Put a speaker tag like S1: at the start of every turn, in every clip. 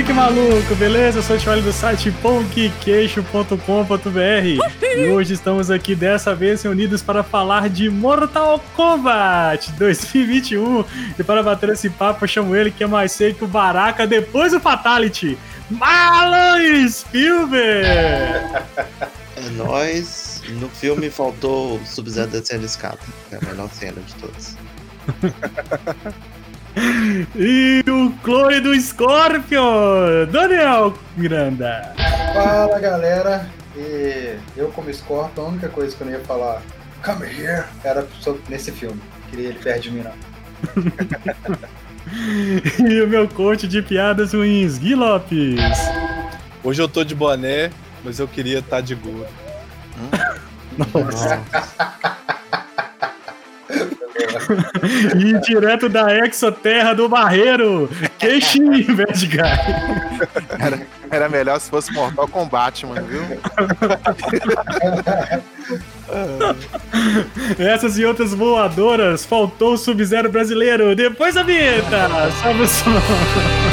S1: Geek maluco, beleza? Eu sou o Charlie do site pongqueixo.com.br e hoje estamos aqui dessa vez reunidos para falar de Mortal Kombat 2021 e para bater esse papo eu chamo ele que é mais seco que o Baraka depois do Fatality, Marlon Spielberg!
S2: É nóis. No filme faltou o Sub-Zero descendo escada. É a melhor cena de todas.
S1: E o clone do Scorpion, Daniel Miranda.
S3: Fala galera, e eu como Scorpion, a única coisa que eu não ia falar, come here, era sobre, nesse filme. Queria ele perto de mim, não.
S1: e o meu coach de piadas ruins, Gui Lopes.
S4: Hoje eu tô de boné, mas eu queria estar de gorro.
S1: Nossa. E direto da exoterra do Barreiro, Queixinho Bad Guy.
S5: Era, era melhor se fosse Mortal Kombat, mano, viu?
S1: Essas e outras voadoras, faltou o Sub-Zero brasileiro. Depois a vinheta! Salve o som!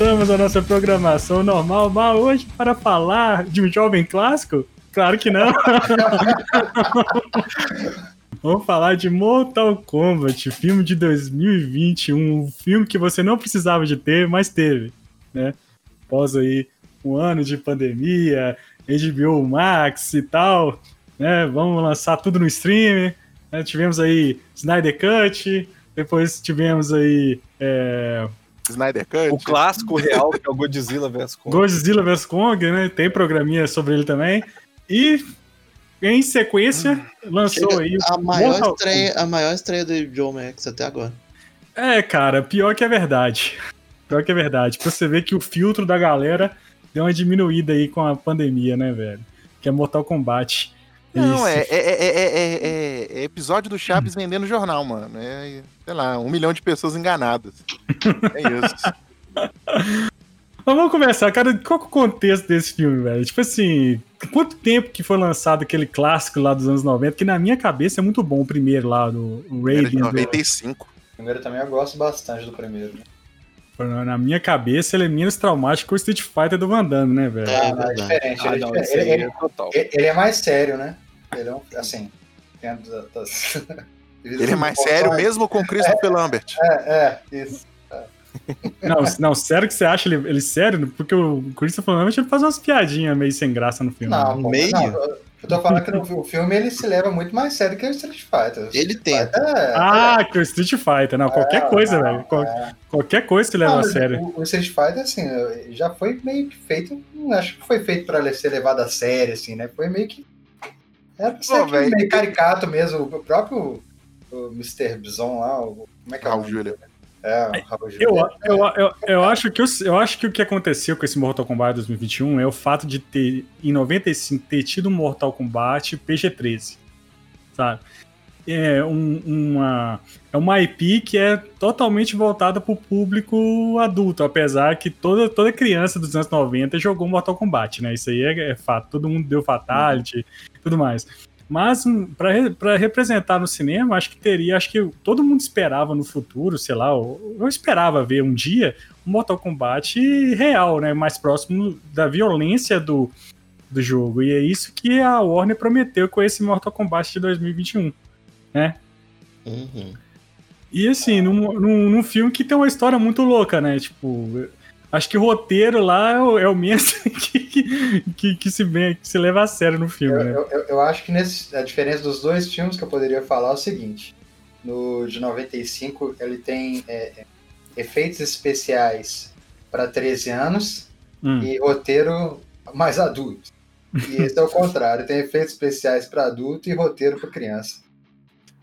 S1: Voltamos à nossa programação normal, mas hoje para falar de um jovem clássico? Claro que não. Vamos falar de Mortal Kombat, filme de 2021, um filme que você não precisava de ter, mas teve, né? Após aí um ano de pandemia, HBO Max e tal, né? Vamos lançar tudo no stream. Né? Tivemos aí Snyder Cut, depois tivemos aí é,
S5: Snyder Cut.
S4: O clássico real, que é o Godzilla vs Kong.
S1: Godzilla vs Kong, né? Tem programinha sobre ele também. E em sequência, lançou
S2: Chega
S1: aí
S2: a maior,
S1: Mortal
S2: estreia, a maior estreia do Joe Max até agora.
S1: É, cara, pior que é verdade. Pior que é verdade. Pra você ver que o filtro da galera deu uma diminuída aí com a pandemia, né, velho? Que é Mortal Kombat.
S5: Não, é, é, é, é, é- é episódio do Chaves vendendo jornal, mano. É, sei lá, um milhão de pessoas enganadas. É isso.
S1: Mas vamos começar, cara. Qual que é o contexto desse filme, velho? Tipo assim, quanto tempo que foi lançado aquele clássico lá dos anos 90, que na minha cabeça é muito bom o primeiro lá, do o Raiden. do-
S5: 95.
S3: Primeiro também eu gosto bastante do primeiro. né?
S1: Na minha cabeça, ele é menos traumático que o Street Fighter do Van Damme, né, velho?
S2: É,
S3: é diferente.
S4: Ah,
S3: ele,
S4: não, esse aí
S3: ele-
S4: é total.
S3: ele- ele é mais sério, né? Ele é um, assim, dentro da- das...
S5: Ele é mais sério mesmo com Christopher Lambert.
S3: É, é, isso.
S1: Não, não, sério que você acha ele, ele sério? Porque o Christopher Lambert ele faz umas piadinhas meio sem graça no filme.
S3: Não,
S1: né?
S2: meio?
S3: não, eu tô falando que no o filme ele se leva muito mais sério que o Street Fighter. O
S2: Ele.
S3: Fighter é-
S1: Ah, que o Street Fighter. Não, qualquer
S3: É,
S1: coisa,
S3: não,
S1: velho. Qual-
S3: é.
S1: Qualquer coisa se leva
S3: Não,
S1: a sério.
S3: O, o Street Fighter, assim, já foi meio que feito. Acho que foi feito pra ser levado a sério, assim, né? Foi meio que. Era pra ser
S5: Pô,
S3: meio caricato mesmo. O próprio o Mr. Bison lá, o, como é que é o nome
S5: Júlia.
S3: dele? É,
S1: Eu, eu, eu, eu, acho que, o- eu acho que o que aconteceu com esse Mortal Kombat 2021 é o fato de ter, em 95, ter tido Mortal Kombat PG-13, sabe? É um- uma, é uma IP que é totalmente voltada para o público adulto, apesar que toda, toda criança dos anos 90 jogou Mortal Kombat, né? Isso aí é, é fato, todo mundo deu Fatality e tudo mais. Mas para representar no cinema, acho que teria, acho que todo mundo esperava no futuro, sei lá, eu, eu esperava ver um dia um Mortal Kombat real, né, mais próximo da violência do, do jogo. E é isso que a Warner prometeu com esse Mortal Kombat de 2021, né?
S2: Uhum.
S1: E assim, num, num, num filme que tem uma história muito louca, né? Tipo, acho que o roteiro lá é o, é o mesmo que, que, que, se, que se leva a sério no filme,
S3: Eu,
S1: né?
S3: eu, eu- acho que nesse, a diferença dos dois filmes que eu poderia falar é o seguinte: no de 95 ele tem é, é, efeitos especiais para 13 anos
S1: Hum.
S3: e roteiro mais adultos. E esse é o contrário, tem efeitos especiais para adulto e roteiro para criança.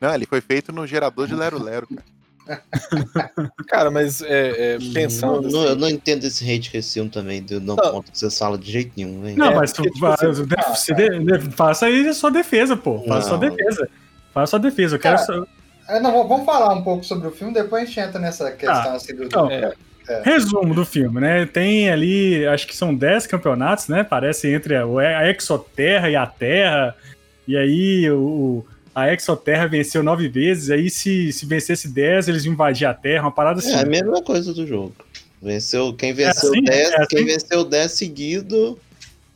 S5: Não, ele foi feito no gerador de Lero Lero, cara.
S4: Cara, mas é, é,
S2: Não,
S4: pensando.
S2: não- eu
S4: assim,
S2: não entendo esse hate que esse filme também deu não
S4: Não.
S2: conta que você fala de jeito nenhum.
S1: Não,
S4: É,
S1: mas tu
S4: tipo assim,
S1: de- de- faça aí a sua defesa, pô. Faça a sua defesa. Faça a sua defesa. Eu quero.
S3: Cara,
S1: só-
S3: É, não, vamos falar um pouco sobre o filme, depois a gente entra nessa questão assim do.
S1: então,
S4: É.
S1: Resumo do filme, né? Tem ali, acho que são 10 campeonatos, né? Parece entre a, a Exoterra e a Terra. E aí o, a Exoterra venceu nove vezes. Aí se, se vencesse 10, eles iam invadir a Terra, uma parada assim.
S2: É a mesma coisa do jogo. Venceu, quem venceu
S1: assim?
S2: 10,
S1: É assim?
S2: quem venceu 10 seguido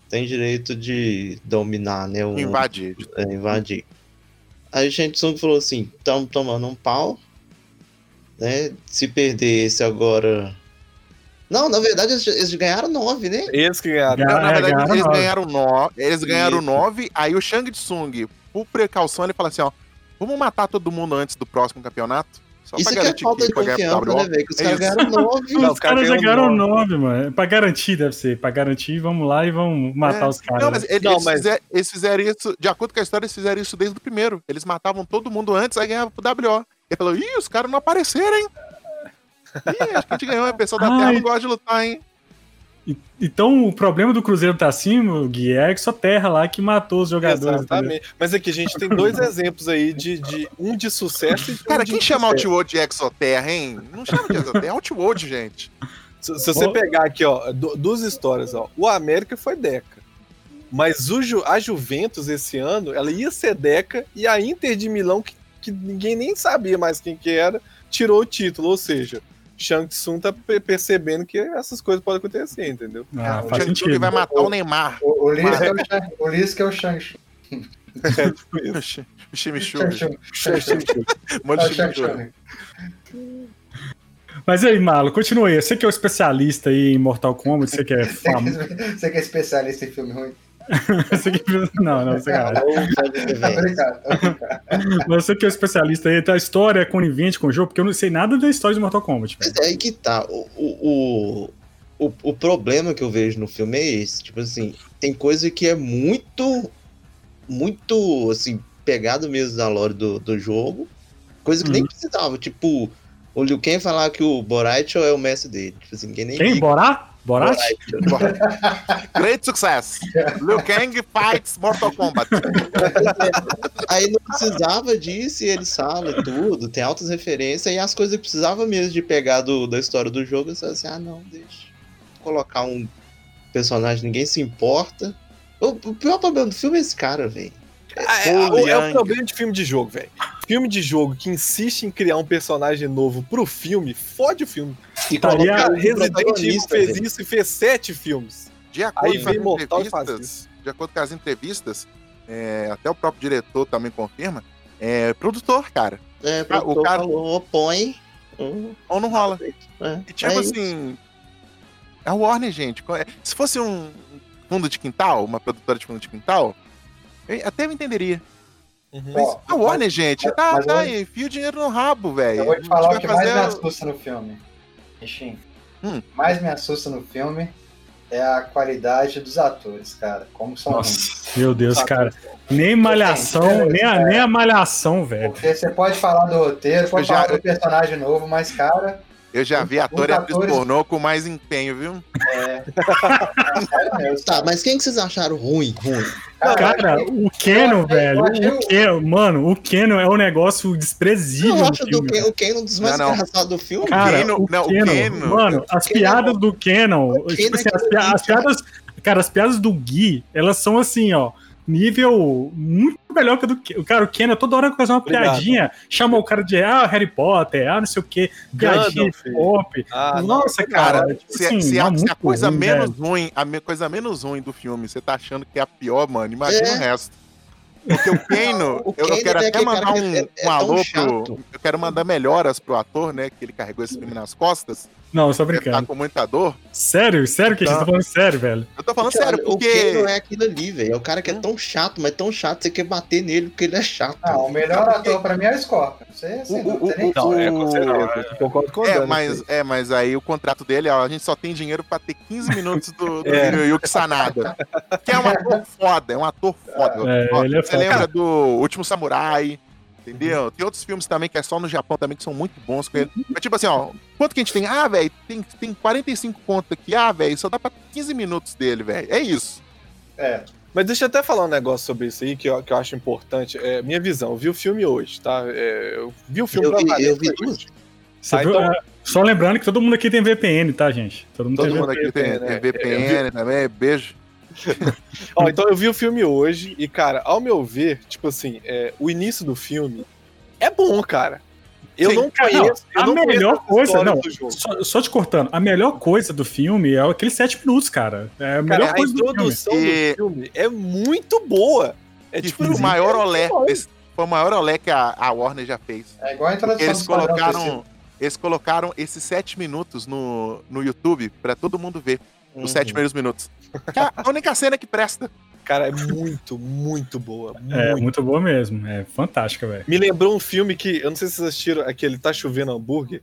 S2: tem direito de dominar, né? O,
S5: Invadir.
S2: é, invadir. Aí o Shang falou assim: estamos tomando um pau. Né? Se perder esse agora. Não, na verdade eles, eles ganharam 9, né?
S4: Eles que ganharam.
S1: Ga-
S5: Não, na
S1: é,
S5: verdade,
S1: ganharam
S5: eles
S1: nove.
S5: ganharam nove. Eles ganharam
S2: Isso.
S5: nove. Aí o Shang Tsung, por precaução, ele fala assim: ó, vamos matar todo mundo antes do próximo campeonato. Só
S2: Isso
S5: pra
S2: que é
S5: garantir
S2: falta de
S5: vai ganhar pro
S2: confiança, né, velho? Que os
S5: É
S2: caras ganharam 9.
S4: Não,
S1: Os
S4: os caras
S1: já
S4: ganharam
S1: nove, mano. Pra garantir, deve ser. Pra garantir, vamos lá e vamos matar
S5: É.
S1: os caras.
S5: Não, mas eles,
S4: Não,
S5: eles
S4: mas-
S5: fizer- eles fizeram isso, de acordo com a história, eles fizeram isso desde o primeiro. Eles matavam todo mundo antes, aí ganhava pro WO. Ele falou, ih, os caras não apareceram, hein? Ih, acho que a gente ganhou, o pessoal da Terra não gosta de lutar, hein?
S1: Então o problema do Cruzeiro tá acima, Gui, é a Exoterra lá que matou os jogadores. entendeu?
S4: Exatamente. Mas aqui a gente tem dois exemplos aí de, de um de sucesso e de um
S5: Cara,
S4: de
S5: quem chama. Outworld de Exoterra, hein? Não chama de Exoterra, é Outworld, gente.
S4: Se, se você pegar aqui, ó, du- duas histórias, ó. O América foi Deca. Mas o a Juventus esse ano, ela ia ser Deca e a Inter de Milão, que, que ninguém nem sabia mais quem que era, tirou o título. Ou seja, Shang Tsung tá pe- percebendo que essas coisas podem acontecer, entendeu?
S1: Ah,
S3: O
S5: O
S1: faz
S5: Shang Tsung vai matar o Neymar.
S3: O, o Liz que é o Shang- o Liz que é o Shang.
S5: O Molho
S3: é o Shang-
S5: chimichurri.
S3: Shang.
S1: Mas aí, Malo, continua aí. Você que é o especialista aí em Mortal Kombat, você que é famoso.
S3: Você que é especialista em filme ruim?
S1: você que... Não, não, você cara.
S3: Tá brincando, tá brincando.
S1: Você que é o especialista aí, a história é conivente com o jogo, porque eu não sei nada da história de Mortal Kombat.
S2: Mas é aí que tá. O, o, o, o, problema que eu vejo no filme é esse. Tipo assim, tem coisa que é muito, muito, assim, pegado mesmo da lore do, do jogo. Coisa que nem
S1: Uhum.
S2: precisava. Tipo, o Liu Kang falar que o Boraicho é o mestre dele. Tipo assim, ninguém nem
S1: Quem?
S2: liga.
S1: Borat? Borat?
S5: Great success. Liu Kang fights Mortal Kombat.
S2: Aí não precisava disso e eles falam tudo, tem altas referências, e as coisas que precisava mesmo de pegar do, da história do jogo, eu falei assim, ah não, deixa. Colocar um personagem ninguém se importa. O, o pior problema do filme é esse cara, velho.
S4: Ah, é,
S5: Paul
S4: o- é o problema de filme de jogo, velho. Filme de jogo que insiste em criar um personagem novo pro filme, fode o filme.
S2: E um
S4: Resident Evil fez
S2: velho.
S4: isso e fez sete filmes.
S5: De acordo
S4: Aí
S5: com as
S4: vem Mortal e faz
S5: entrevistas, de acordo com as entrevistas, é, até o próprio diretor também confirma, é produtor, cara.
S2: É,
S5: Ah, o cara-
S2: falou, põe. hum,
S5: Ou não rola.
S2: é,
S5: E tipo
S2: é
S5: assim. É a Warner, gente. Se fosse um fundo de quintal, uma produtora de fundo de quintal, eu até me entenderia.
S3: Ó,
S5: A Warner, gente, tá,
S3: mas
S5: tá
S3: eu-
S5: aí, fio o dinheiro no rabo, velho.
S3: Eu vou te falar
S5: vai
S3: o que mais me assusta no filme. Ixim.
S5: Hum.
S3: mais me assusta no filme é a qualidade dos atores, cara. Como são ruins.
S1: Nossa, meu Deus, cara. Nem malhação, nem a, nem a malhação, velho.
S3: Porque você pode falar do roteiro, pode
S5: Eu já-
S3: falar do personagem novo, mas, cara,
S5: Eu já vi ator e atriz
S3: atores-
S5: pornô com mais empenho, viu?
S3: é. Mesmo,
S2: Tá, mas quem que vocês acharam ruim? Ruim.
S1: Cara, o Keno, velho, o Keno, mano, o Keno é um negócio desprezível
S2: Eu acho do
S1: filme.
S2: Ken, o Ken um dos mais engraçados do filme.
S1: Cara,
S5: Keno-
S1: o
S5: não, o
S1: Keno,
S5: Keno-
S1: mano, as
S2: Keno-
S1: piadas do Kenon,
S2: o
S1: tipo
S2: Keno
S1: assim,
S2: é
S1: as, as piadas, cara, as piadas do Gui, elas são assim, ó, nível muito melhor que a do Ken. O cara, o Kenon toda hora faz uma
S4: Obrigado.
S1: piadinha, chama o cara de, ah, Harry Potter, ah, não sei o que, piadinha pop.
S4: Ah,
S1: Nossa, cara,
S5: Cara,
S1: tipo
S5: se,
S1: assim,
S5: se
S1: é
S5: a, se a
S1: muito
S5: coisa
S1: ruim,
S5: menos
S1: velho.
S5: ruim, a me- coisa menos ruim do filme, você tá achando que é a pior, mano, imagina
S2: É.
S5: o resto. Porque o Kano,
S2: O
S5: eu, quero
S2: é
S5: até mandar um,
S2: que é- é
S5: um alô pro. Eu quero mandar melhoras pro ator, né? Que ele carregou esse filme nas costas.
S1: Não, eu tô
S5: Você tá
S1: brincando.
S5: com muita dor.
S1: Sério? Sério que a gente tá
S5: Tá.
S1: falando sério, velho?
S5: Eu tô falando
S2: Cara,
S5: sério,
S2: O Ken
S5: porque.
S2: não é aquilo ali, velho. É o cara que é tão chato, mas tão chato, você quer bater nele porque ele é chato.
S3: Não, o melhor ator pra mim é o Scorpion. Você, você
S5: O- o-
S3: tem.
S4: Não, é com
S5: O-
S4: certeza. eu Concordo com o
S5: É mas,
S4: assim.
S5: é, mas aí o contrato dele, ó, a gente só tem dinheiro pra ter 15 minutos do, do
S4: É.
S5: Hiroyuki Sanada. Que é um ator foda, é um ator foda.
S1: É,
S5: Ó,
S1: ele é
S5: você
S1: foda.
S5: lembra do Último Samurai? Entendeu? Tem outros filmes também que é só no Japão também que são muito bons com ele. Mas tipo assim, ó, quanto que a gente tem? Ah, velho, tem, tem 45 conto aqui. Ah, velho, só dá pra 15 minutos dele, velho. É isso.
S3: É,
S4: Mas deixa eu até falar um negócio sobre isso aí que eu, que eu acho importante. É minha visão. Eu vi o filme hoje, tá? É, eu vi o filme
S2: Eu
S4: pra
S2: vi- eu vi
S4: hoje. Ah,
S1: viu?
S4: então-
S1: É, Só lembrando que todo mundo aqui tem VPN, tá, gente? Todo mundo
S5: Todo
S1: tem
S5: mundo
S1: VPN.
S5: aqui tem,
S4: né?
S5: tem
S4: É,
S5: VPN também, beijo.
S4: Ó, então eu vi o filme hoje e, cara, ao meu ver, tipo assim, é, o início do filme é bom, cara. Eu
S5: Sim,
S4: não conheço. eu
S1: a
S4: não
S1: melhor coisa, não.
S4: do jogo.
S1: Só, só te cortando, a melhor coisa do filme é aqueles sete minutos, cara. É a melhor
S4: Cara, a
S1: coisa do filme.
S4: introdução
S5: E-
S4: do filme é muito boa. É
S5: E
S4: tipo
S5: o
S4: assim,
S5: maior
S4: é
S5: olé.
S4: bom.
S5: esse- Foi o maior olé que a, a Warner já fez.
S3: é igual a introdução
S5: Eles colocaram, eles colocaram esses sete minutos no, no YouTube pra todo mundo ver.
S4: Uhum.
S5: Os sete primeiros minutos. Que é a única cena que presta.
S4: Cara, é muito, muito boa.
S1: É,
S4: muito.
S1: muito boa mesmo. É fantástica, velho.
S4: Me lembrou um filme que, eu não sei se vocês assistiram, aquele Tá Chovendo Hambúrguer.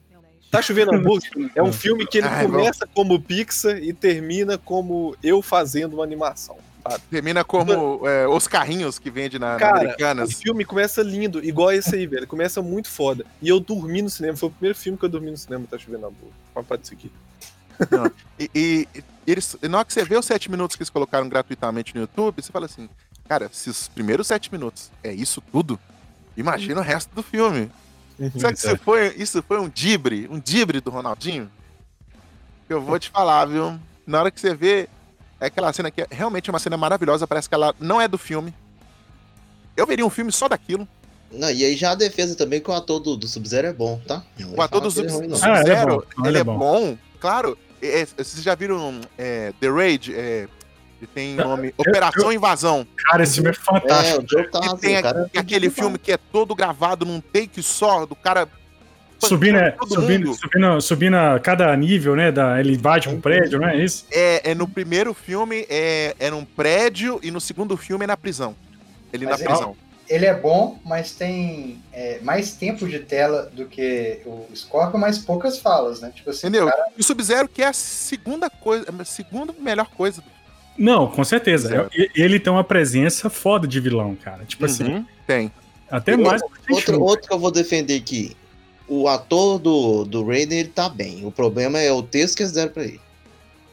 S4: Tá Chovendo Hambúrguer é um filme que ele
S5: Ai,
S4: começa como Pixar e termina como eu fazendo uma animação. sabe?
S5: Termina como é, os carrinhos que vende na, na
S4: Cara, o
S5: Americanas.
S4: filme começa lindo, igual esse aí, velho. Começa muito foda. E eu dormi no cinema, foi o primeiro filme que eu dormi no cinema, Tá Chovendo Hambúrguer. Pode pode seguir.
S5: E, e- e eles, na hora que você vê os sete minutos que eles colocaram gratuitamente no YouTube, você fala assim, cara, se os primeiros sete minutos é isso tudo, imagina o resto do filme. Será que isso foi, isso foi um dibre, um dibre do Ronaldinho? Eu vou te falar, viu? Na hora que você vê, é aquela cena que é realmente uma cena maravilhosa, parece que ela não é do filme. Eu veria um filme só daquilo.
S2: Não, e aí já a defesa também que o ator do, do Sub-Zero é bom, tá?
S5: O ator do
S2: ele é.
S5: Sub-Zero,
S1: Ah, ele é bom,
S5: ele,
S1: ele
S5: é
S1: é bom.
S5: bom, claro. É, é, vocês já viram é, The Raid? É, que tem nome Operação Invasão.
S1: Cara, esse filme é
S2: É,
S1: fantástico.
S2: jogo tá
S5: Que
S2: assim,
S5: tem
S2: cara.
S5: aqu- aquele filme que é todo gravado num take só, do cara.
S1: Subindo, é,
S5: todo
S1: subindo, subindo, subindo a cada nível, né? Da, ele invade um prédio, não é isso?
S5: É, é no primeiro filme é, é num prédio e no segundo filme é na prisão. Ele
S3: Mas
S5: na
S3: é-
S5: prisão.
S3: Ele é bom, mas tem é, mais tempo de tela do que o Scorpion, mas poucas falas, né? Tipo assim,
S5: Entendeu?
S3: cara,
S5: E o Sub-Zero que é a segunda coisa, a segunda melhor coisa.
S1: Não, com certeza.
S5: Zero.
S1: Ele tem uma presença foda de vilão, cara. Tipo assim,
S5: Uhum, tem.
S1: até
S2: E
S1: mais
S2: Outro,
S1: Tenchu.
S2: outro que eu vou defender aqui. O ator do, do Raiden, ele tá bem. O problema é o texto que eles deram pra ele.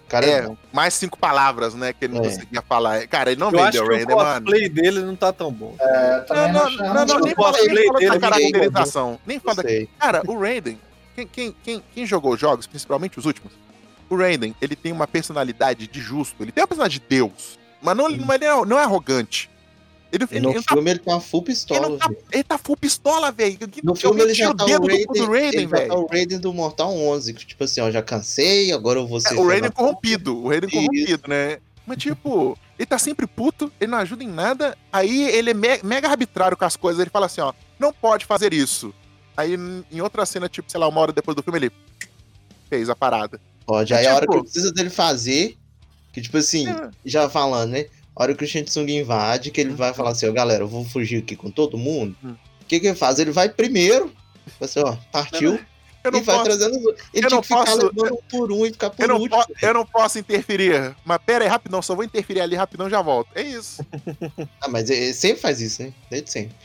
S2: O cara é,
S5: É, mais cinco palavras, né, que ele não
S2: É.
S5: conseguia falar. Cara, ele não
S4: Eu
S5: vendeu
S4: o
S5: Raiden, mano.
S4: cosplay dele não tá tão bom.
S3: é,
S5: Não, não, não, não,
S3: acho-
S5: nem
S4: o
S5: fala, nem fala da
S4: dele é
S5: caracterização. Nem
S2: Não
S5: fala. Cara, o Raiden, quem, quem, quem, quem jogou os jogos, principalmente os últimos, o Raiden, ele tem uma personalidade de justo, ele tem uma personalidade de Deus, mas não, ele não, é, não é arrogante. Ele, ele,
S2: no
S5: ele tá,
S2: filme ele tá full
S5: ele,
S2: pistola.
S5: não tá, ele tá full pistola, velho.
S2: No filme ele já tá
S5: o dedo do,
S2: Raiden,
S5: do Raiden,
S2: ele tá o Raiden do Mortal 11. Que, tipo assim, ó, já cansei, agora eu vou ser...
S5: É, o Raiden corrompido, o Raiden corrompido, né? Mas, tipo, ele tá sempre puto, ele não ajuda em nada, aí ele é me- mega arbitrário com as coisas, ele fala assim, ó, não pode fazer isso. Aí, em outra cena, tipo, sei lá, uma hora depois do filme, ele fez a parada.
S2: Pode. Aí a hora
S5: Tipo-
S2: que precisa dele fazer, que tipo assim,
S5: É.
S2: já falando, né? A hora que o Shinsung invade, que ele vai falar assim, ó, galera, eu vou fugir aqui com todo mundo.
S5: Hum.
S2: O que que ele faz? Ele vai primeiro, assim, ó, partiu,
S5: Eu
S2: e
S5: não
S2: vai
S5: posso,
S2: trazendo. Ele
S5: eu não posso-
S2: levando um por um e ficar por
S5: eu não,
S2: último.
S5: po- eu não posso interferir. Mas pera aí, rapidão, só vou interferir ali rapidão já volto. É isso.
S2: Ah, mas ele sempre faz isso, né? Desde sempre.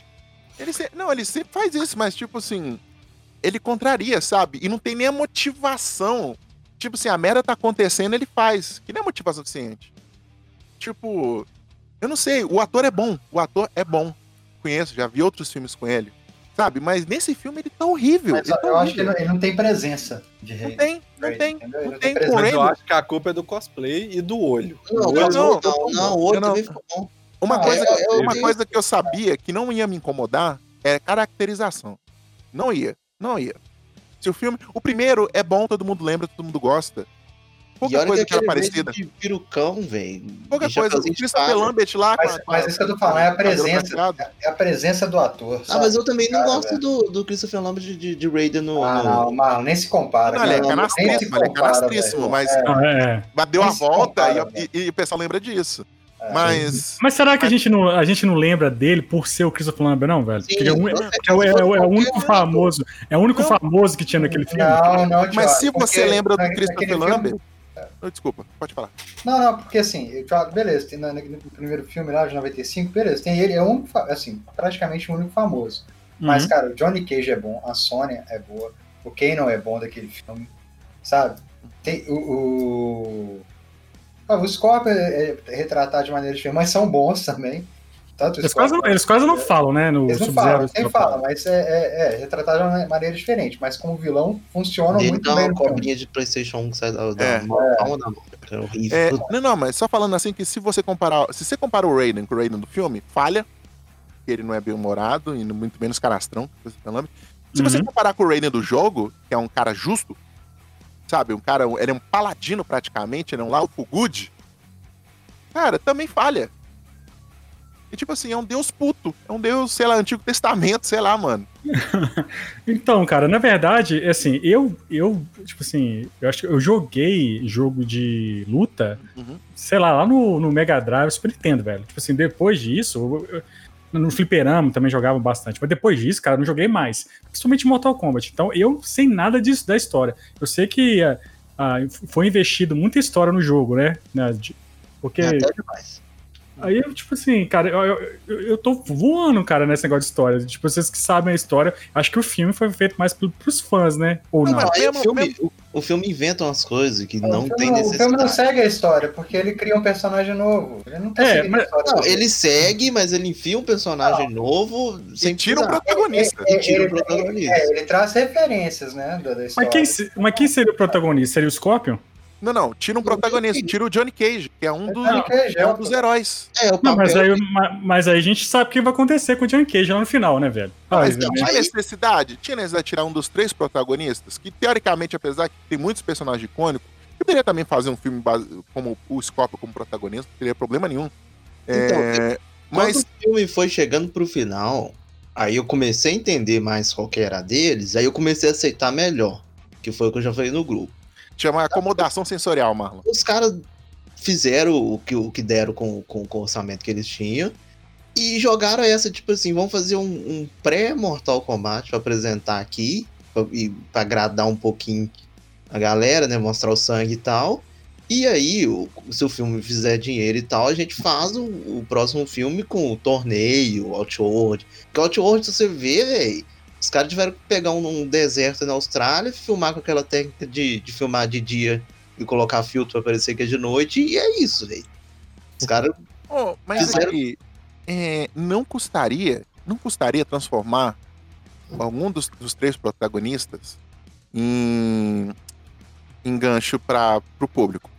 S5: Ele se- Não, ele sempre faz isso, mas tipo assim, ele contraria, sabe? E não tem nem a motivação. Tipo assim, a merda tá acontecendo, ele faz. Que nem é motivação suficiente. Tipo, eu não sei, o ator é bom. O ator é bom. Conheço, já vi outros filmes com ele. Sabe? Mas nesse filme ele tá horrível.
S3: Mas
S5: ele tá
S3: eu acho que ele
S5: horrível.
S3: não, ele não tem presença de rei.
S5: Não tem, não tem. Não
S3: não
S5: tem
S3: tem
S5: o
S4: Mas eu acho que a culpa é do cosplay e do olho.
S2: Não,
S5: Eu
S2: mas
S5: não,
S2: o- não, não, o também ficou bom.
S5: Uma,
S2: Ah,
S5: coisa,
S2: eu- eu
S5: uma
S2: vi-
S5: coisa que eu sabia que não ia me incomodar é caracterização. Não ia, não ia. Se o filme. O primeiro é bom, todo mundo lembra, todo mundo gosta. Pouca
S2: E
S5: coisa
S2: que
S5: que era parecida.
S2: de perucão, velho.
S5: Pouca
S2: E
S5: coisa. O Christopher. Lambert lá. com
S3: Mas, mas isso que eu tô falando, é a presença, é a presença do ator.
S2: Ah,
S3: sabe?
S2: mas eu também não
S3: Cara,
S2: gosto
S3: velho.
S2: do, do Christopher Lambert de, de, de Raiden no.
S3: Ah,
S2: no-
S3: não, Marlon, nem se compara.
S5: Não, ele é canastríssimo, ele é canastríssimo, mas
S3: É,
S1: Ah, é.
S5: mas deu a volta
S3: compara,
S5: e- e, e o pessoal lembra disso.
S3: é.
S5: Mas.
S1: Mas será que a gente, não, a gente não lembra dele por ser o Christopher Lambert, não, velho?
S2: Sim,
S1: Porque é, é é é o único famoso. É o único
S5: Não.
S1: famoso que tinha naquele filme.
S3: Não, não,
S5: Mas se você
S3: porque
S5: lembra do Christopher
S3: filme-
S5: Lambert. Oh, Desculpa, pode falar.
S3: Não, não, porque assim, Thiago, beleza, tem na- no primeiro filme lá de 95, beleza, tem ele, é o único, fa- assim, praticamente o único famoso. Mas,
S1: Uhum.
S3: cara, o Johnny Cage é bom, a Sônia é boa, o Kanon é bom daquele filme, sabe? Tem o. o... Ah, o Scorpion é, é retratado de maneira diferente, mas são bons também. Tanto
S1: Eles quase, eles quase não falam, né? No
S3: Eles não
S1: Sub-Zero.
S3: falam, quem fala, mas é, é, é retratado de uma maneira diferente, mas como vilão funcionam
S2: Ele
S3: muito
S2: dá
S3: bem
S2: uma cobrinha de PlayStation 1 que sai da, da
S5: É.
S2: palma da mão. É horrível.
S5: É, não, não, mas só falando assim que se você comparar. Se você compara o Raiden com o Raiden do filme, falha. que Ele não é bem humorado e muito menos canastrão. Lambert. Se você
S1: Uhum.
S5: comparar com o Raiden do jogo, que é um cara justo, sabe? Um cara. Ele é um paladino praticamente, ele é um Laupo Good. Cara, também falha. E tipo assim, é um deus puto. É um deus, sei lá, Antigo Testamento, sei lá, mano.
S1: Então, cara, na verdade, assim, eu, eu, tipo assim, eu acho que eu joguei jogo de luta,
S5: Uhum.
S1: sei lá, lá no, no Mega Drive, Super Nintendo, velho. Tipo assim, depois disso, eu- eu- no Fliperama também jogava bastante, mas depois disso, cara, eu não joguei mais. Principalmente Mortal Kombat. Então, eu sei nada disso da história. Eu sei que ah, ah, foi investido muita história no jogo, né? né, de- Porque.
S2: Até demais.
S1: Aí, eu, tipo assim, cara, eu, eu, eu- tô voando, cara, nesse negócio de história. Tipo, vocês que sabem a história, acho que o filme foi feito mais pro, pros fãs, né? Ou
S5: Não,
S1: não?
S5: mas-
S2: Aí
S5: mesmo-
S2: o, filme, o, o filme inventa umas coisas que não
S3: o, filme,
S2: tem
S3: não- o filme não
S2: necessidade.
S3: segue a história, porque ele cria um personagem novo. Ele não tá
S1: É, mas-.
S2: Não, ele segue, mas ele enfia um personagem novo sem
S5: E tira o protagonista.
S3: É,
S2: tira o
S3: ele-
S2: protagonista.
S3: É, ele traz referências, né, da, da história.
S1: Mas quem, mas quem seria o protagonista? Seria o Scorpion?
S5: Não, não, tira um protagonista, tira o Johnny Cage, que é um dos,
S3: Johnny Cage,
S5: é um
S3: é.
S5: dos heróis.
S2: É, o
S1: Não, mas aí, ma- mas aí a gente sabe o que vai acontecer com o John Cage lá no final, né, velho? Ah,
S5: Mas tinha
S2: aí-
S5: necessidade? Tinha necessidade de tirar um dos três protagonistas, que teoricamente, apesar que tem muitos personagens icônicos, poderia também fazer um filme base- como o Scorpio como protagonista, não teria problema nenhum. É,
S2: Quando
S5: mas
S2: o filme foi chegando pro final, aí eu comecei a entender mais qual que era deles, aí eu comecei a aceitar melhor. Que foi o que eu já falei no grupo.
S5: Chama acomodação sensorial, Marlon.
S2: Os caras fizeram o que, o que deram com, com, com o orçamento que eles tinham. E jogaram essa, tipo assim, vamos fazer um, um pré-Mortal Kombat pra apresentar aqui. Pra, e pra agradar um pouquinho a galera, né? Mostrar o sangue e tal. E aí, o, se o filme fizer dinheiro e tal, a gente faz o, o próximo filme com o torneio, o Outworld. Porque o Outworld, se você vê, velho, os caras tiveram que pegar um, um deserto na Austrália, filmar com aquela técnica de, de filmar de dia e colocar filtro pra parecer que é de noite, e é isso, velho. Os caras.
S5: Oh, mas
S2: Fizeram-
S5: é, não custaria, não custaria transformar algum dos, dos três protagonistas em, em gancho para o público?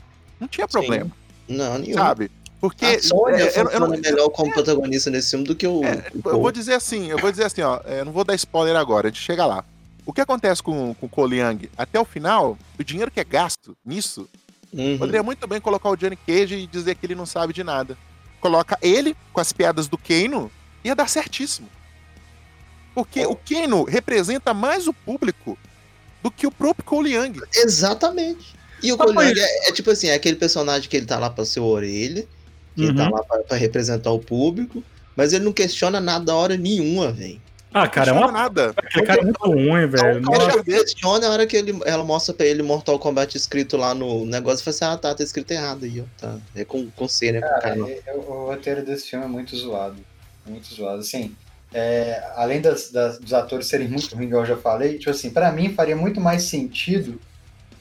S5: Não tinha problema,
S2: Não, nenhum.
S5: sabe? Porque
S2: a Sônia
S5: é, eu- eu
S2: melhor como protagonista nesse filme do que o.
S5: É,
S2: o
S5: eu vou dizer assim, eu vou dizer assim, ó, é, eu não vou dar spoiler agora, a gente chega lá. O que acontece com, com o Cole Young? Até o final, o dinheiro que é gasto nisso,
S2: Uhum.
S5: poderia muito bem colocar o Johnny Cage e dizer que ele não sabe de nada. Coloca ele com as piadas do Kano, ia dar certíssimo. Porque o Kano representa mais o público do que o próprio Cole Young.
S2: Exatamente. E o Cole Young é, é tipo assim, é aquele personagem que ele tá lá pra ser orelha, que tá
S1: Uhum.
S2: lá pra, pra representar o público, mas ele não questiona nada hora nenhuma, velho.
S1: Ah, cara, é
S5: não
S1: uma.
S5: nada.
S1: Aquele cara é muito ruim, velho.
S2: Ele
S1: Nossa.
S2: já questiona a hora que ele, ela mostra pra ele Mortal Kombat escrito lá no negócio e fala assim: ah, tá, tá escrito errado aí, ó. Tá. É com, com C, né? Com
S3: Cara,
S2: não.
S3: é- é- o roteiro desse filme é muito zoado. Muito zoado. Assim, é, além das, das- dos atores serem muito ruins, igual eu já falei, tipo assim, pra mim faria muito mais sentido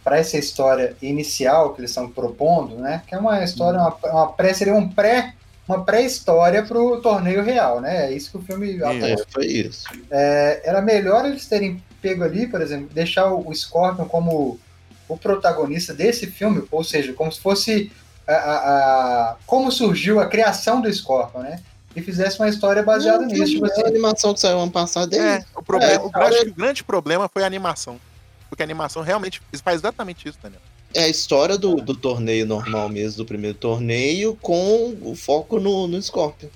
S3: pra essa história inicial que eles estão propondo, né? Que é uma história, uma, uma pré, seria um pré, uma pré-história pro torneio real, né? É isso que o filme aponta.
S2: É, foi isso.
S3: É, era melhor eles terem pego ali, por exemplo, deixar o, o Scorpion como o protagonista desse filme, ou seja, como se fosse a, a- a- como surgiu a criação do Scorpion, né? E fizesse uma história baseada
S2: Não,
S3: nisso, tipo
S2: a
S3: assim,
S2: animação que saiu ano passado é,
S5: É, o, problema,
S2: É,
S5: o,
S2: cara,
S5: o grande problema foi a animação. Porque a animação realmente faz exatamente isso, Daniel.
S2: É a história do, do torneio normal mesmo, do primeiro torneio, com o foco no, no Scorpion.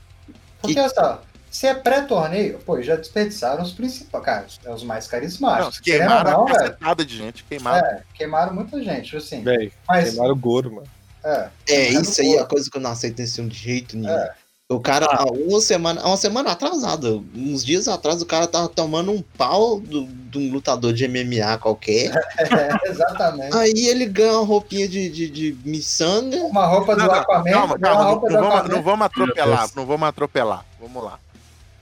S3: Porque, olha só, se é pré-torneio, pô, já desperdiçaram os principais, cara, os- os mais
S5: Não,
S3: carismáticos.
S5: queimaram
S3: Querendo ou
S5: a
S3: não, velho,
S5: cacetada de gente, queimaram.
S3: É, queimaram muita gente, assim.
S4: Véi,
S3: Mas,
S4: queimaram o Goro, mano.
S3: é,
S2: É, isso
S3: não
S2: aí é a coisa que eu não aceito nesse filme de jeito nenhum.
S3: É.
S2: O cara, há uma semana, há uma semana atrasada, uns dias atrás, o cara tava tomando um pau do- de um lutador de MMA qualquer.
S3: é, exatamente.
S2: Aí ele ganha uma roupinha de, de, de miçanga.
S3: Uma roupa do
S5: Não,
S3: Aquaman,
S5: calma, calma,
S3: uma
S5: não,
S3: roupa
S5: não
S3: do
S5: vamos,
S3: Aquaman.
S5: não vamos atropelar, não vamos atropelar. Vamos lá.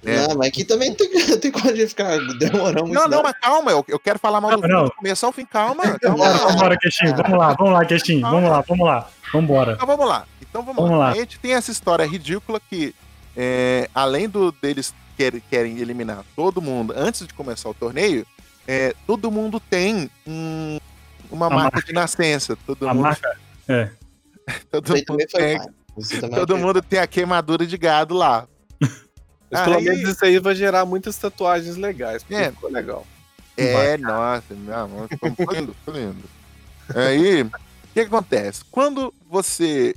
S5: É.
S2: Não, mas aqui também tem, tem como de ficar demorando muito.
S5: Não, não, mas calma, eu, eu quero falar mal do
S1: Não,
S5: começo ao fim, calma. calma.
S2: Não,
S1: Vambora, Queixinho. Vamos lá, vamos lá, Queixinho. Vamos lá, vamos lá. Vambora.
S5: Então vamos lá. Então vamos,
S1: Vamos
S5: lá.
S1: lá.
S5: A gente tem essa história ridícula que, é, além do deles querem, querem eliminar todo mundo antes de começar o torneio, é, todo mundo tem um- uma
S1: A
S5: marca,
S1: marca.
S5: de nascença. Todo
S1: A
S5: mundo,
S1: marca. É.
S5: todo mundo tem, todo mundo tem a queimadura de gado lá.
S4: Mas pelo
S5: Aí-
S4: menos isso aí vai gerar muitas tatuagens legais, porque
S5: É.
S4: ficou legal.
S5: É, nossa, meu amor, ficou lindo, lindo. Aí, o que acontece? Quando você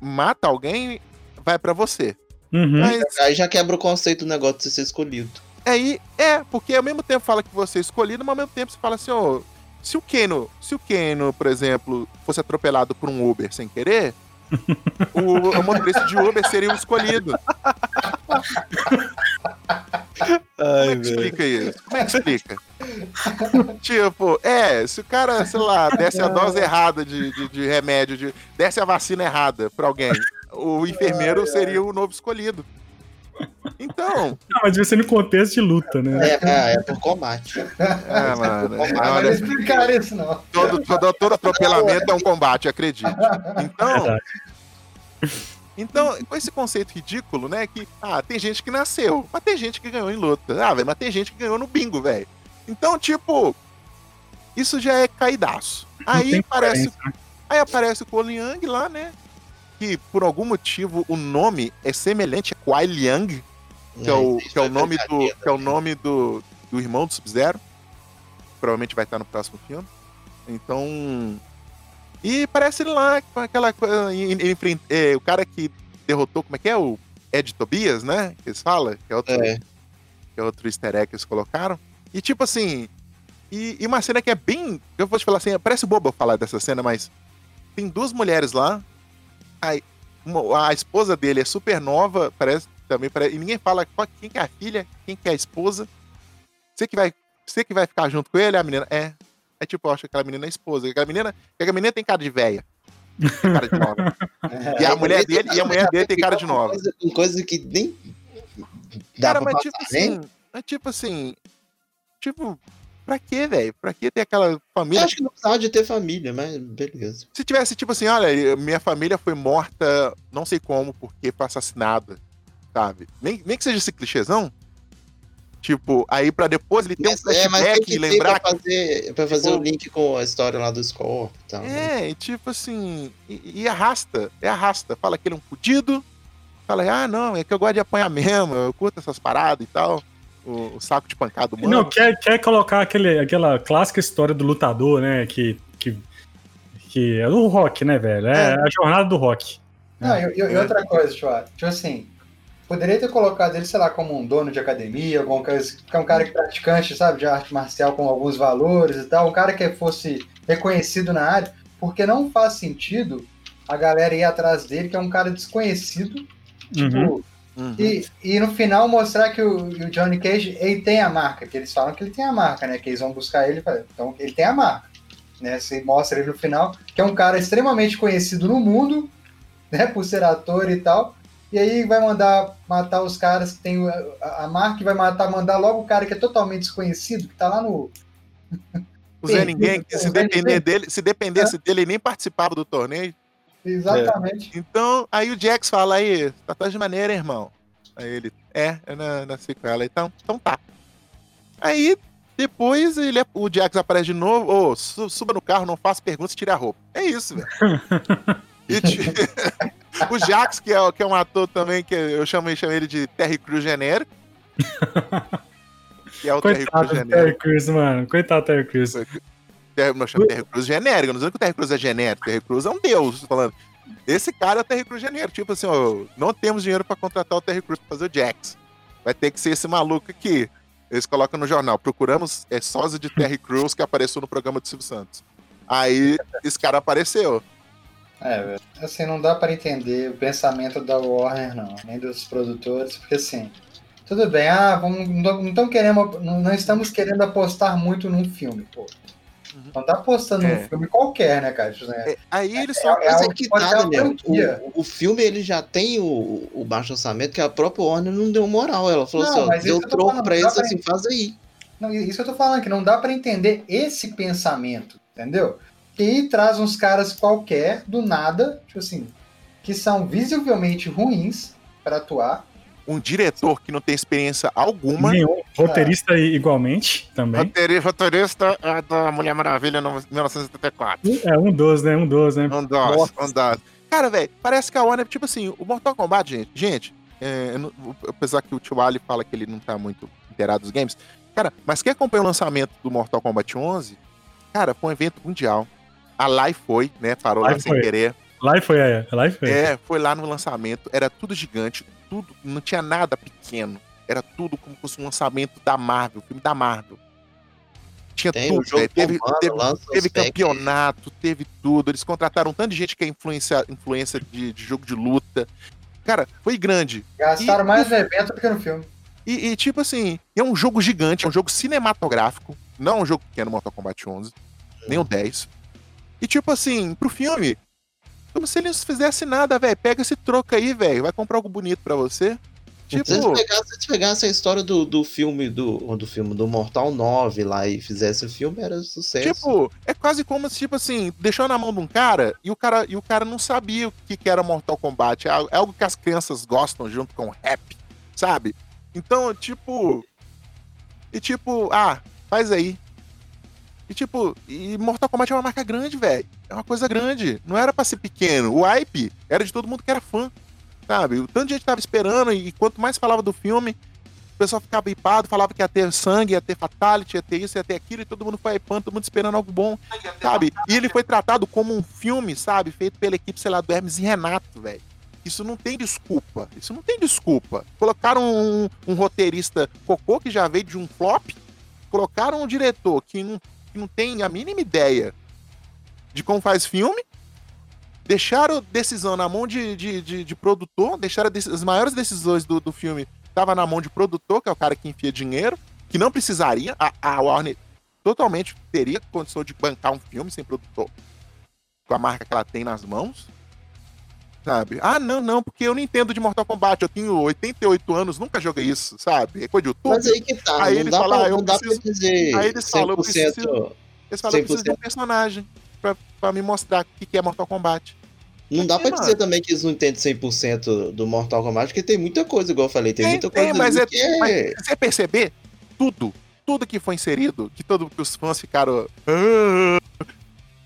S5: mata alguém, vai pra você.
S1: Uhum.
S5: Mas
S2: Aí já quebra o conceito do negócio de você ser escolhido.
S5: aí, é, porque ao mesmo tempo fala que você é escolhido, mas ao mesmo tempo você fala assim, ó, se o Keno, se o Keno, por exemplo, fosse atropelado por um Uber sem querer, o, o motorista de Uber seria o escolhido. Como
S4: Ai,
S5: é que explica isso? Como é que explica? tipo, é, se o cara, sei lá, desse a dose errada de, de, de remédio, de, desse a vacina errada pra alguém, o enfermeiro seria o novo escolhido. Então,
S1: Não, mas devia ser no contexto de luta, né?
S2: É, é, é por combate.
S5: é, mano,
S3: Ah, não explicar isso, não.
S5: Todo, todo, todo atropelamento é um combate, acredite. Então, então, com esse conceito ridículo, né, que, ah, tem gente que nasceu, mas tem gente que ganhou em luta. Ah, velho, mas tem gente que ganhou no bingo, velho. Então, tipo, isso já é caidaço. Aí aparece
S1: né?
S5: Aí aparece o Colin Young lá, né? Que por algum motivo o nome é semelhante a Kuai Liang, que é o, que é o nome do que é o nome do, do irmão do Sub-Zero. Provavelmente vai estar no próximo filme. Então, e parece ele lá com aquela coisa, ele- ele é, o cara que derrotou, como é que é o Ed Tobias, né? Que eles falam, que é outro,
S2: É.
S5: que é outro easter egg que eles colocaram. E tipo assim, e, e uma cena que é bem. Eu vou te falar assim, parece bobo falar dessa cena, mas tem duas mulheres lá. Aí, uma- a esposa dele é super nova, parece também, parece, e ninguém fala qual- quem que é a filha, quem que é a esposa. Você que vai, você que vai ficar junto com ele, a menina. É. É tipo, eu acho que aquela menina é esposa. Aquela menina, aquela menina tem cara de velha. Tem cara de nova. E a mulher dele, e a mulher dele tem cara de nova.
S2: Coisa, coisa que nem dá
S5: Cara,
S2: pra
S5: mas
S2: passar,
S5: tipo
S2: né?
S5: assim, é tipo assim, tipo, pra quê, velho? Pra que ter aquela
S2: Eu
S5: família?
S2: acho que não precisava de ter família, mas beleza.
S5: Se tivesse, tipo assim, olha, minha família foi morta, não sei como, porque foi assassinada, sabe? Nem, nem que seja esse clichêzão. Tipo, aí pra depois ele ter um
S2: Mas, é, mas
S5: flashback
S2: que
S5: e lembrar
S2: pra fazer, pra fazer
S5: Tipo-
S2: o link com a história lá do Scorpio e tal. né?
S5: É, e tipo assim, e, e arrasta, é arrasta. Fala que ele é um fudido, fala, ah, não, é que eu gosto de apanhar mesmo, eu curto essas paradas e tal. O, o saco de pancada humano.
S1: Não, quer, quer colocar aquele, aquela clássica história do lutador, né? Que, que, que é do rock, né, velho? É, a jornada do rock.
S3: Não, e, e- e outra coisa, tipo, tipo assim, poderia ter colocado ele, sei lá, como um dono de academia, algum que é um cara que é praticante, sabe, de arte marcial com alguns valores e tal, um cara que fosse reconhecido na área, porque não faz sentido a galera ir atrás dele, que é um cara desconhecido, tipo,
S1: Uhum.
S5: Uhum.
S3: e, e no final mostrar que o, o Johnny Cage, ele tem a marca, que eles falam que ele tem a marca, né, que eles vão buscar ele, e então ele tem a marca, né, você mostra ele no final, que é um cara extremamente conhecido no mundo, né, por ser ator e tal. E aí vai mandar matar os caras que tem a, a marca e vai matar, mandar logo o cara que é totalmente desconhecido, que tá lá no.
S5: O Zé Ninguém, que se depender dele, se dependesse dele, ele nem participava do torneio.
S3: Exatamente.
S5: Então, aí o Jax fala aí, tatuagem maneira, irmão. Aí ele, é, eu na- nasci com ela, então, então tá. Aí, depois, ele, é- o Jax aparece de novo, ô, su- suba no carro, não faça perguntas, tire a roupa. É isso, velho. E o Jax, que é, que é um ator também, que eu chamo, eu chamo ele de Terry Crews genérico. Que é o Terry Crews
S1: Coitado do
S5: genérico.
S1: Terry Crews, mano. Coitado do Terry Crews.
S5: Não chama Terry Crews genérico. Não dizendo que o Terry Crews é genérico. Terry Crews é um deus. Falando. Esse cara é o Terry Crews genérico. Tipo assim, ó, não temos dinheiro pra contratar o Terry Crews pra fazer o Jax. Vai ter que ser esse maluco aqui. Eles colocam no jornal. Procuramos é sósia de Terry Crews que apareceu no programa do Silvio Santos. Aí esse cara apareceu.
S3: É, velho. Assim, não dá pra entender o pensamento da Warner, não, nem dos produtores, porque assim, tudo bem, ah, vamos, não, não, tão querendo, não, estamos querendo apostar muito num filme, pô.
S5: Uhum.
S3: Não tá apostando
S5: É.
S3: num filme qualquer, né, cara? Né?
S5: É, aí eles só.
S3: É
S2: é que Daniel.
S3: franquia.
S2: O, o filme ele já tem o, o baixo orçamento que a própria Warner não deu moral. Ela falou
S3: Não,
S2: assim: ó, deu troco
S3: falando,
S2: pra eles
S3: pra-
S2: assim, faz aí.
S3: Não, isso que eu tô falando, que não dá pra entender esse pensamento, entendeu? Que aí traz uns caras qualquer, do nada, tipo assim, que são visivelmente ruins pra atuar.
S5: Um diretor que não tem experiência alguma.
S1: Nenhum. Roteirista igualmente também.
S5: Roteirista, roteirista é da Mulher Maravilha no 1974.
S1: É um dos, né? Um dos, né?
S5: Um dos, um dos. Cara, velho, parece que a Warner, tipo assim, o Mortal Kombat, gente, gente, é, não- apesar que o Tio Ali fala que ele não tá muito inteirado dos games, cara, mas quem acompanhou o lançamento do Mortal Kombat 11, cara, foi um evento mundial. A Lai foi, né, parou lá
S1: Lai
S5: sem
S1: foi.
S5: querer.
S1: Lá foi, é. Lá foi.
S5: É, foi lá no lançamento, era tudo gigante, tudo, não tinha nada pequeno. Era tudo como se fosse um lançamento da Marvel, filme da Marvel. Tinha
S2: Tem
S5: tudo, velho. Teve, teve, teve campeonato, teve tudo. Eles contrataram um tanto de gente que é influência, influência de, de jogo de luta. Cara, foi grande.
S3: Gastaram
S5: E-
S3: mais no evento do que no filme.
S5: E, e, tipo assim, é um jogo gigante, é um jogo cinematográfico. Não é um jogo pequeno, Mortal Kombat 11, nem o 10. E tipo assim, pro filme, como se eles não fizessem nada, velho. Pega esse troco aí, velho. Vai comprar algo bonito pra você. Tipo,
S2: Se eles pegassem, se eles pegassem a história do, do filme do, do filme do Mortal 9 lá e fizessem o filme, era sucesso.
S5: tipo, é quase como se, tipo assim, deixou na mão de um cara e o cara, e o cara não sabia o que, que era Mortal Kombat. É algo, é algo que as crianças gostam junto com o rap, sabe? Então, tipo. E tipo, ah, faz aí. E tipo, e Mortal Kombat é uma marca grande, velho. É uma coisa grande. Não era pra ser pequeno. O hype era de todo mundo que era fã. Sabe? O tanto de gente tava esperando, e quanto mais falava do filme, o pessoal ficava hipado, falava que ia ter sangue, ia ter fatality, ia ter isso, ia ter aquilo, e todo mundo foi hypando, todo mundo esperando algo bom, sabe? E ele foi tratado como um filme, sabe? Feito pela equipe, sei lá, do Hermes e Renato, velho. Isso não tem desculpa. Isso não tem desculpa. Colocaram um, um roteirista cocô que já veio de um flop, colocaram um diretor que não, que não tem a mínima ideia de como faz filme, deixaram decisão na mão de, de, de, de produtor, deixaram as maiores decisões do, do filme tava na mão de produtor, que é o cara que enfia dinheiro, que não precisaria. A, a Warner totalmente teria condição de bancar um filme sem produtor, com a marca que ela tem nas mãos. Sabe? Ah, não, não, porque eu não entendo de Mortal Kombat. Eu tenho 88 anos, nunca joguei isso, sabe? É coisa de YouTube.
S2: Mas aí que tá,
S5: Aí ele fala,
S2: pra,
S5: ah, eu preciso-
S2: dizer
S5: Aí eles falam, eu
S2: 100%.
S5: preciso- Eles falam, eu preciso de um
S2: 100%.
S5: personagem pra, pra me mostrar o que é Mortal Kombat.
S2: Não dá pra dizer também que eles não entendem 100% do Mortal Kombat, porque tem muita coisa, igual eu falei, tem,
S5: Tem,
S2: muita
S5: tem,
S2: coisa
S5: mas é-
S2: que é...
S5: Mas você perceber, tudo, tudo que foi inserido, que todo que os fãs ficaram. "Ah",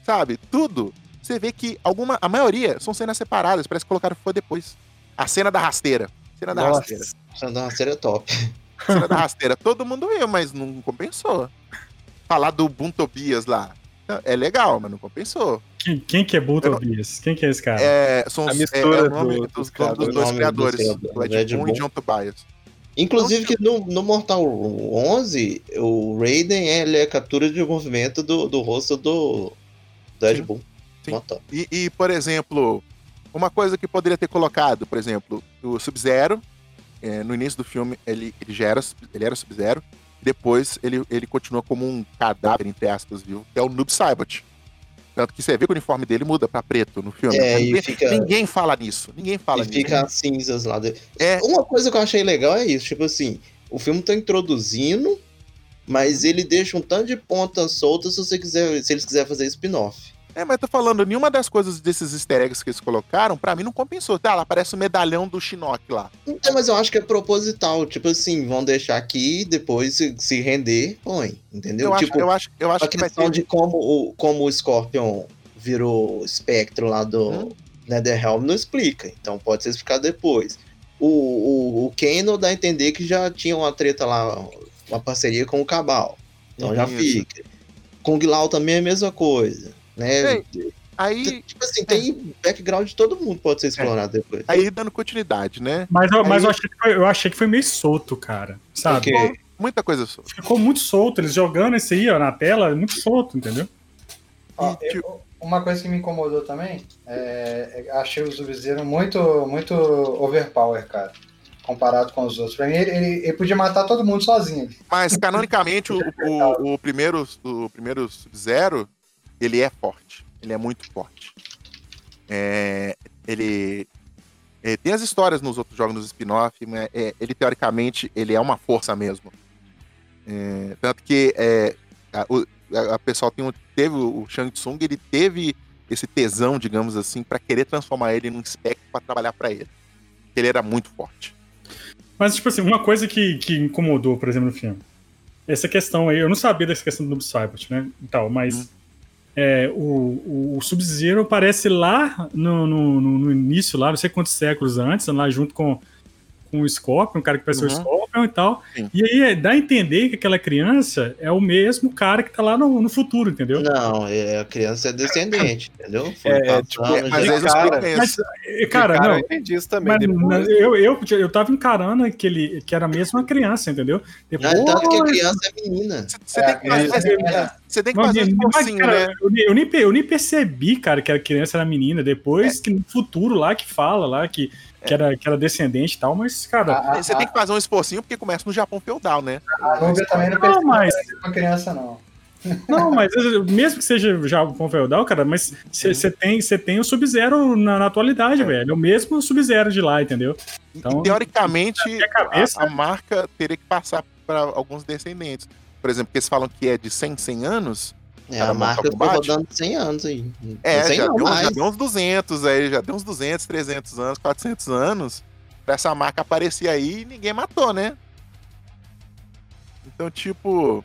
S5: sabe? Tudo. Você vê que alguma. A maioria são cenas separadas, parece que colocaram foi depois. A cena da rasteira. Cena da
S3: Nossa.
S5: rasteira.
S2: Essa uma série top.
S5: Cena da rasteira. Todo mundo viu, mas não compensou. Falar do Buntobias lá. É legal, mas não compensou.
S1: Quem, quem que é
S5: não-
S1: Tobias? Quem que é esse cara?
S5: É, são
S4: A
S5: os-
S4: mistura
S5: é, é o nome
S4: do-
S5: dos,
S4: dos
S5: dois criadores, do Ed Boon e. John Tobias.
S2: Inclusive que no, no Mortal 11, o Raiden ele é captura de movimento do, do rosto do, do Ed. Boon.
S5: E, e, por exemplo, uma coisa que poderia ter colocado, por exemplo, o Sub-Zero, é, no início do filme, ele, ele já era, ele era Sub-Zero, depois ele, ele continua como um cadáver, entre aspas, viu? Que é o Noob Saibot. Tanto que você vê que o uniforme dele muda pra preto no filme.
S2: É, e
S5: ninguém,
S2: fica-
S5: ninguém fala nisso. Ninguém fala
S2: e
S5: nisso.
S2: fica as cinzas lá.
S5: É.
S2: Uma coisa que eu achei legal é isso, tipo assim, o filme tá introduzindo, mas ele deixa um tanto de pontas soltas se você quiser, se eles quiserem fazer spin-off.
S5: É, mas tô falando, nenhuma das coisas desses easter eggs que eles colocaram, pra mim não compensou. Tá, lá aparece o medalhão do Shinnok lá.
S2: Então, mas eu acho que é proposital, tipo assim, vão deixar aqui, depois se, render, põe, entendeu?
S5: Eu,
S2: tipo,
S5: acho, eu acho, eu acho
S2: a
S5: que
S2: questão
S5: ter.
S2: de como o, como o Scorpion virou espectro lá do
S5: Hum.
S2: Netherrealm não explica, então pode ser explicado depois. O, o, o Kano dá a entender que já tinha uma treta lá, uma parceria com o Cabal, então já
S5: Isso.
S2: fica. Kung Lao também é a mesma coisa. Né?
S5: Aí,
S2: Tipo assim, tem background de todo mundo pode ser explorado depois.
S5: aí dando continuidade, né?
S1: Mas, eu, mas
S5: Aí-
S1: eu, achei que foi, eu achei que foi meio solto, cara. Sabe?
S2: Porque
S5: Muita coisa só.
S1: Ficou muito solto. Eles jogando esse aí, ó, na tela, muito solto, entendeu?
S3: Ó,
S5: E,
S3: eu- uma coisa que me incomodou também, é, é- achei o Sub-Zero muito, muito overpower, cara. Comparado com os outros. Pra mim, ele, ele, ele podia matar todo mundo sozinho.
S5: Mas canonicamente, o, o, o primeiro, o primeiro Sub-Zero, ele é forte. Ele é muito forte. É, ele, é, tem as histórias nos outros jogos, nos spin-off, mas é, ele teoricamente ele é uma força mesmo. É, tanto que é, a, o a- a pessoal tem teve o Shang Tsung, ele teve esse tesão, digamos assim, para querer transformar ele num espectro para trabalhar para ele. Ele era muito forte.
S1: Mas, tipo assim, uma coisa que, que incomodou, por exemplo, no filme. Essa questão aí, eu não sabia dessa questão do Saibot, né? E tal, mas
S5: Hum.
S1: É, o, o Sub-Zero aparece lá no, no, no- início, lá, não sei quantos séculos antes, lá junto com, com o Scorpion, o cara que pareceu o
S5: Uhum.
S1: Scorpion e tal.
S5: Sim.
S1: E aí é, dá a entender que aquela criança é o mesmo cara que tá lá no, no futuro, entendeu?
S2: Não, é, a criança é descendente, entendeu? Foi
S4: É, tipo,
S2: já-
S5: Mas não
S4: cara,
S5: explicam
S1: Mas,
S5: isso.
S1: cara,
S4: Cara,
S1: não,
S4: eu entendi isso também.
S1: Mas
S4: depois.
S1: eu, eu, eu tava encarando que, ele, que era mesmo uma criança, entendeu? Depois,
S2: Não, tanto que a criança é menina.
S5: Você
S3: É,
S5: tem que
S3: é,
S5: fazer,
S3: é,
S5: você tem que fazer um esforcinho,
S1: cara,
S5: né?
S1: eu, nem- eu nem, eu nem percebi, cara, que a criança era menina. Depois que no futuro lá que fala lá que, que, era, que era descendente e tal, mas, cara.
S3: A, a,
S5: Você tem que fazer um esforcinho porque começa no Japão feudal, né?
S3: a também não
S1: Não, mas,
S3: uma criança, não.
S1: não, mas mesmo que seja já o feudal, cara, mas você tem, cê tem o Sub-Zero na, na atualidade,
S5: É.
S1: velho. É o mesmo Sub-Zero de lá, entendeu?
S5: E,
S1: Então,
S5: teoricamente,
S1: minha cabeça-
S5: a, a marca teria que passar para alguns descendentes. Por exemplo, que eles falam que é de 100, 100 anos.
S2: É, a marca ficou rodando 100 anos aí.
S5: É,
S2: 100
S5: já deu, já deu uns 200 aí, já deu uns 200, 300 anos, 400 anos pra essa marca aparecer aí e ninguém matou, né? Então, tipo,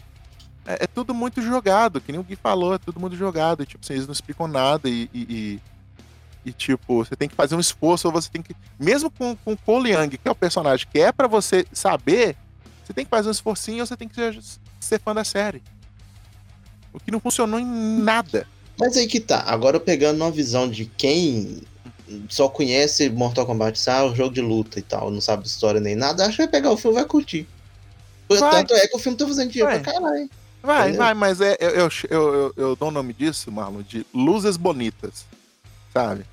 S5: é, é tudo muito jogado, que nem o Gui falou, é tudo muito jogado. Tipo, eles não explicam nada e, e, e- e, tipo, você tem que fazer um esforço, ou você tem que. Mesmo com, com o Cole Young, que é o personagem que é pra você saber, você tem que fazer um esforcinho ou você tem que ser, fã da série. O que não funcionou em nada.
S2: Mas aí que tá. Agora pegando uma visão de quem só conhece Mortal Kombat, sabe? O jogo de luta e tal, não sabe de história nem nada, acho que vai pegar o filme e vai curtir.
S5: Vai.
S2: Tanto é que o filme tá fazendo dinheiro
S5: Vai.
S2: pra caralho.
S5: Vai,
S2: Entendeu?
S5: vai, mas é, eu, eu, eu, eu, eu dou o nome disso, Marlon, de luzes bonitas. Sabe?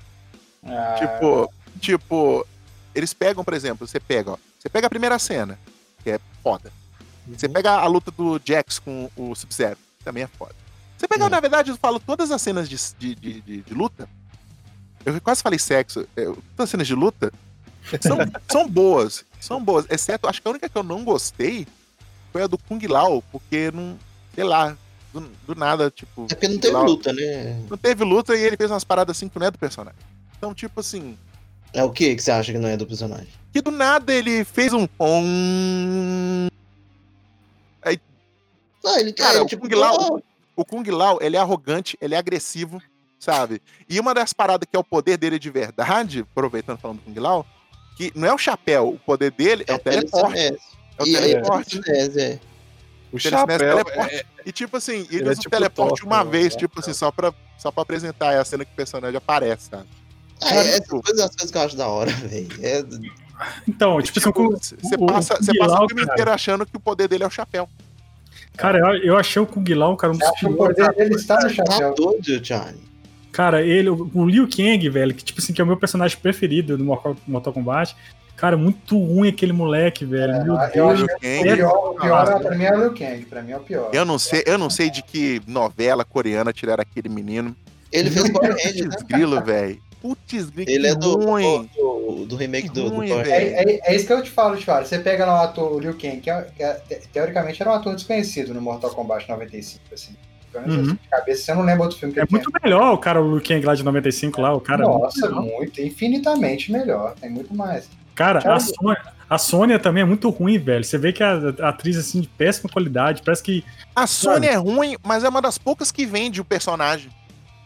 S3: Ah,
S5: Tipo, tipo, eles pegam, por exemplo, você pega, ó, você pega a primeira cena, que é foda. Você pega a luta do Jax com o Sub-Zero, também é foda. Você pega,
S2: Hum.
S5: na verdade, eu falo todas as cenas de, de, de, de- de luta. Eu quase falei sexo. é, todas as cenas de luta são, são boas. São boas. Exceto, acho que a única que eu não gostei foi a do Kung Lao, porque não. Sei lá. Do, do nada, tipo.
S2: É porque não teve
S5: Lao-
S2: luta, né?
S5: Não teve luta e ele fez umas paradas assim que não é do personagem. Então, tipo assim.
S2: É o que que você acha que não é do personagem?
S5: Que do nada ele fez um.
S2: Não, ele
S5: Cara,
S2: é,
S5: o
S2: tipo,
S5: Kung Lao, o Kung Lao, ele é arrogante, ele é agressivo, sabe? E uma das paradas que é o poder dele de verdade, aproveitando falando do Kung Lao, que não é o chapéu, o poder dele é, o teleporte.
S2: telecinese.
S5: É o
S2: E aí,
S5: teleporte.
S2: telecinese, é.
S4: O chapéu.
S5: teleporte.
S4: é-
S5: E tipo assim, ele,
S4: Ele é
S5: usa
S4: tipo
S5: o teleporte
S4: Thor,
S5: uma
S4: né?
S5: vez,
S4: É,
S5: tipo assim, só pra, só pra apresentar a cena que o personagem aparece, sabe? Cara,
S2: é, essas
S5: tipo-
S2: coisas, as coisas que eu acho da hora, velho. É,
S1: Então, tipo, assim,
S5: Tipo,
S1: o-
S5: você passa,
S1: o
S5: você
S1: Kung
S5: passa
S1: Lao,
S5: o filme
S1: cara.
S5: inteiro achando que o poder dele é o chapéu.
S1: Cara, eu, eu achei o Kung Lao, cara, um dos
S3: o
S1: piores
S3: poder dele está no
S2: tá
S3: chapéu?
S2: doido, Johnny.
S1: Cara, ele, o Liu Kang, velho, que tipo assim, que é o meu personagem preferido do Mortal, Mortal Kombat. Cara, muito ruim aquele moleque, velho. Meu
S3: Ah, eu
S1: Deus.
S3: o
S5: Kang.
S3: pior, o pior pra mim é o Liu Kang, pra mim é o pior.
S5: Eu não sei, eu não sei de que novela coreana tiraram aquele menino.
S2: Ele fez Power Rangers, né?
S5: Putz grilo, velho. Putz grilo,
S2: Ele é
S5: que
S2: do,
S5: ruim.
S2: Do, do remake do, do
S5: Ruim.
S3: É, é- é isso que eu te falo, te falo. Você pega lá o ator o Liu Kang, que, é, que é- te- teoricamente era um ator desconhecido no Mortal Kombat 95, assim. Pelo menos
S1: Uhum.
S3: de cabeça, você não lembra outro filme que
S1: É
S3: ele
S1: muito melhor o cara, o Liu Kang lá de 95 lá, o cara.
S3: tem.
S1: é muito
S3: Nossa,
S1: melhor.
S3: muito, infinitamente melhor. Tem muito mais.
S1: Cara, a Sônia, a Sônia também é muito ruim, velho. Você vê que a, a atriz, assim, de péssima qualidade, parece que.
S5: A Sony é ruim, mas é uma das poucas que vende o personagem.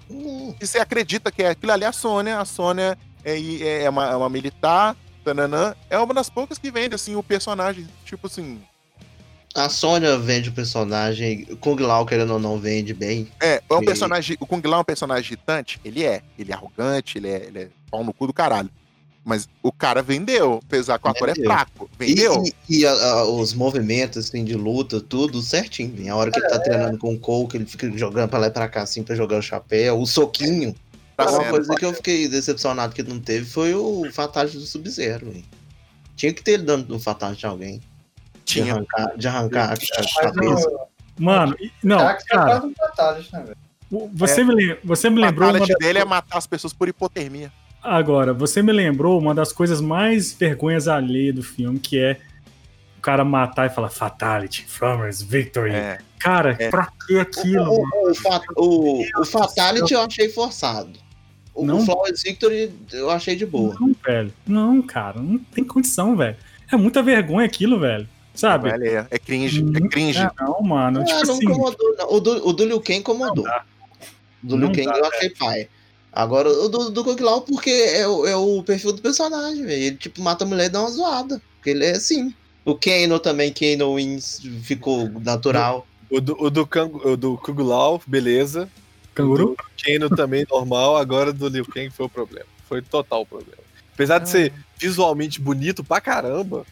S2: Hum,
S5: E você acredita que é aquilo ali é a Sônia. A Sônia é, é uma, é uma militar, tananã. É uma das poucas que vende, assim, o personagem. Tipo assim.
S2: A Sônia vende o personagem, o Kung Lao, querendo ou não, vende bem.
S5: É, é um
S2: E-
S5: personagem. O Kung Lao é um personagem irritante? Ele é. Ele é arrogante, ele é, ele é pau no cu do caralho. Mas o cara vendeu, apesar que o ator é fraco.
S2: E,
S5: Vendeu.
S2: e- e a- a- os movimentos assim, de luta, tudo certinho. A hora que ele tá treinando com o Cole, que ele fica jogando pra lá e pra cá, assim, pra jogar o chapéu, o soquinho.
S5: Tá
S2: Uma
S5: sendo.
S2: coisa que eu fiquei decepcionado que não teve foi o Fatality do Sub-Zero. velho. Tinha que ter ele dando um Fatality a alguém. De
S5: Tinha.
S2: arrancar, de arrancar a, cabeça.
S3: o
S1: Mano, não, cara,
S3: né, velho?
S1: o- você, me, lem- você me
S5: O
S1: lembrou. uma
S5: fatality dele é matar as pessoas por hipotermia.
S1: Agora, você me lembrou uma das coisas mais vergonhas alheias do filme, que é o cara matar e falar Fatality, Flammers, Victory.
S5: É.
S1: Cara,
S5: É.
S1: pra que aquilo?
S2: O, o, o, o- o Fatality eu achei forçado. O,
S1: Não.
S2: o Flawless Victory eu achei de boa.
S1: Não, velho. Não, cara, não tem condição, velho. É muita vergonha aquilo, velho. Sabe?
S5: Velho, é, é cringe. É cringe.
S1: Ah, não, mano.
S2: Ah,
S1: tipo
S2: não
S1: assim.
S2: incomodou, não. O do, o do Liu Kang incomodou. do Liu Kang eu achei pai. Agora, o do, do Kung Lao, porque é, o- é o perfil do personagem, velho. Ele, tipo, mata a mulher e dá uma zoada. Porque ele é assim. O Kano também, Kano Wins, ficou natural.
S4: O do, o do, Kang, o do Kung Lao, beleza.
S1: Canguru?
S4: O do Kano também normal, agora do Liu Kang foi o problema. Foi total o problema. Apesar de ser visualmente bonito pra caramba.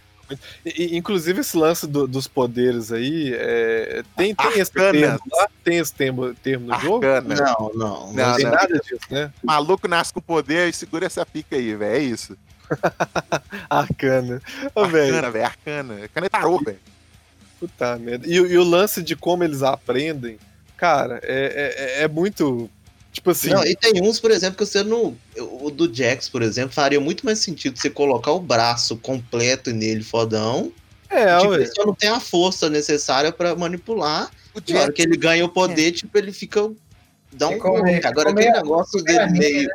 S4: e- inclusive esse lance do- dos poderes aí, é, tem, tem esse termo lá? Tem esse termo, termo no jogo?
S2: Não, não.
S5: Não,
S4: Não tem
S5: não.
S4: nada disso, né?
S5: Maluco nasce com poder e segura essa pica aí, velho. É isso.
S4: Arcana. Ô, velho,
S5: Arcana, velho. Arcana. Arcana é tarô, velho.
S4: puta merda. E, e o lance de como eles aprendem, cara, é, é, é muito. Tipo assim.
S2: Não, e tem uns, por exemplo, que você não. O do Jax, por exemplo, faria muito mais sentido você colocar o braço completo nele, fodão.
S4: é,
S2: tipo,
S4: ué.
S2: ele só não tem a força necessária pra manipular.
S5: O
S2: E na hora que ele ganha o poder, tipo, ele fica. Dá um.
S3: Meio-
S2: Agora aquele
S3: meio-
S2: negócio dele meio.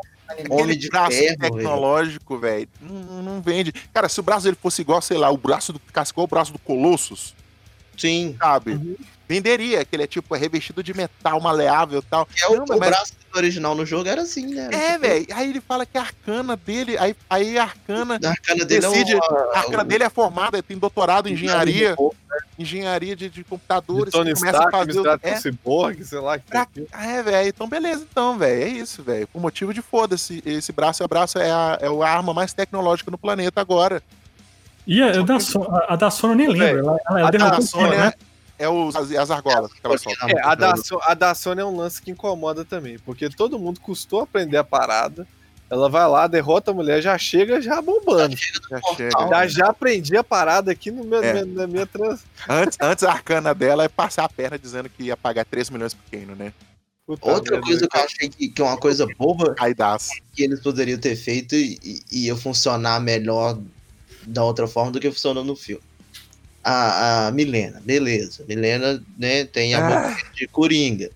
S2: Homem de
S5: braço
S2: ferro,
S5: tecnológico, velho, não, não vende. Cara, se o braço dele fosse igual, sei lá, o braço do ficasse igual o braço do Colossus,
S2: Sim.
S5: sabe?
S4: Uhum.
S5: Venderia, que ele é tipo é revestido de metal maleável e tal.
S2: Que é o,
S5: Não,
S2: o
S5: mas-
S2: braço do original no jogo era assim, né? Era
S5: É,
S2: tipo,
S5: velho. Aí ele fala que a arcana dele, aí, aí a arcana,
S2: A arcana dele
S5: decide-
S2: é uma,
S5: a arcana
S2: o-
S5: dele é formada, ele tem doutorado em engenharia,
S2: o-
S5: engenharia de, de
S4: De
S5: computadores,
S4: Tony
S5: ele começa
S4: Stark,
S5: a fazer o- é,
S4: Cyborg, sei lá. Que
S5: Pra-. É, velho. Então, beleza, então, velho. É isso, velho. Por motivo de foda-se. Esse braço é braço, é a, é a arma mais tecnológica no planeta agora.
S1: E a, a da, So- a, a da Sony eu nem lembro. Ela, ela, ela
S4: A da
S5: Sony
S1: Sony, né?
S5: é, é os, as, as argolas que ela solta.
S4: É, a da, a da Sony é um lance que incomoda também, porque todo mundo custou aprender a parada. Ela vai lá, derrota a mulher, já chega já bombando.
S5: Já
S2: portal.
S5: chega.
S4: Já, já aprendi a parada aqui no meu,
S5: É.
S4: na minha trans.
S5: Antes, antes a arcana dela é passar a perna dizendo que ia pagar 3 milhões pro Kano, né?
S4: Puta
S2: Outra coisa que eu achei que, que é uma coisa boba que eles poderiam ter feito e, e ia funcionar melhor da outra forma do que funcionou no filme. A, a Milena, beleza. Milena né, tem a
S5: Ah.
S2: boca de coringa.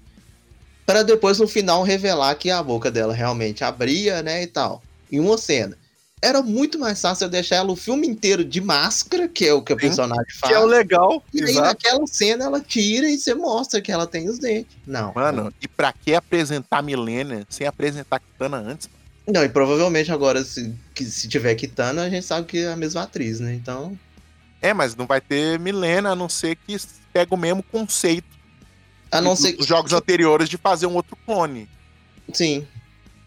S2: Para depois no final revelar que a boca dela realmente abria, né, e tal. Em uma cena. Era muito mais fácil eu deixar ela o filme inteiro de máscara, que é o que a
S5: Sim.
S2: personagem
S4: Que
S2: faz.
S4: é o legal,
S2: E aí
S4: exato.
S2: naquela cena ela tira e você mostra que ela tem os dentes. Não.
S5: Mano, e pra que apresentar Milena sem apresentar Kitana antes?
S2: Não, e provavelmente agora, se, que, se tiver Kitana, a gente sabe que é a mesma atriz, né? Então.
S5: É, mas não vai ter Milena, a não ser que pega o mesmo conceito
S2: A não
S5: dos
S2: ser
S5: dos jogos anteriores de fazer um outro clone.
S2: Sim.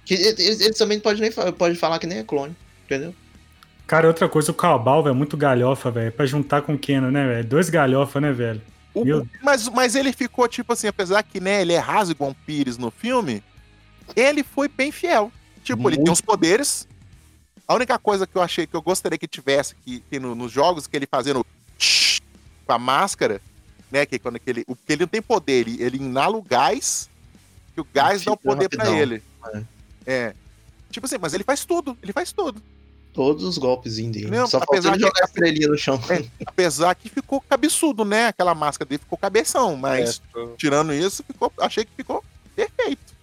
S2: Que eles, eles também podem nem pode falar que nem é clone, entendeu?
S1: Cara, outra coisa, o Cabal, velho, muito galhofa, velho. Pra juntar com o Keno, né, velho? Dois galhofa, né, velho?
S5: O-
S1: Meu
S5: mas, mas ele ficou, tipo assim, apesar que né, ele é raso igual um Pires no filme, ele foi bem fiel. Tipo, ele tem
S2: Muito.
S5: os poderes. A única coisa que eu achei que eu gostaria que tivesse que, que no- nos jogos, que ele fazendo com a máscara, né? Que quando que ele. o- Porque ele não tem poder, ele, ele inala o gás, que o gás dá o poder pra
S2: rapidão.
S5: ele. É. Tipo assim, mas ele faz tudo, ele faz tudo.
S2: Todos os golpes dele.
S5: Não,
S2: Só faltou
S5: apesar
S2: ele
S5: que-
S2: jogar a estrelinha no chão.
S5: Apesar que ficou cabeçudo, né? Aquela máscara dele ficou cabeção, mas
S4: É,
S5: tirando isso, ficou, achei que ficou perfeito.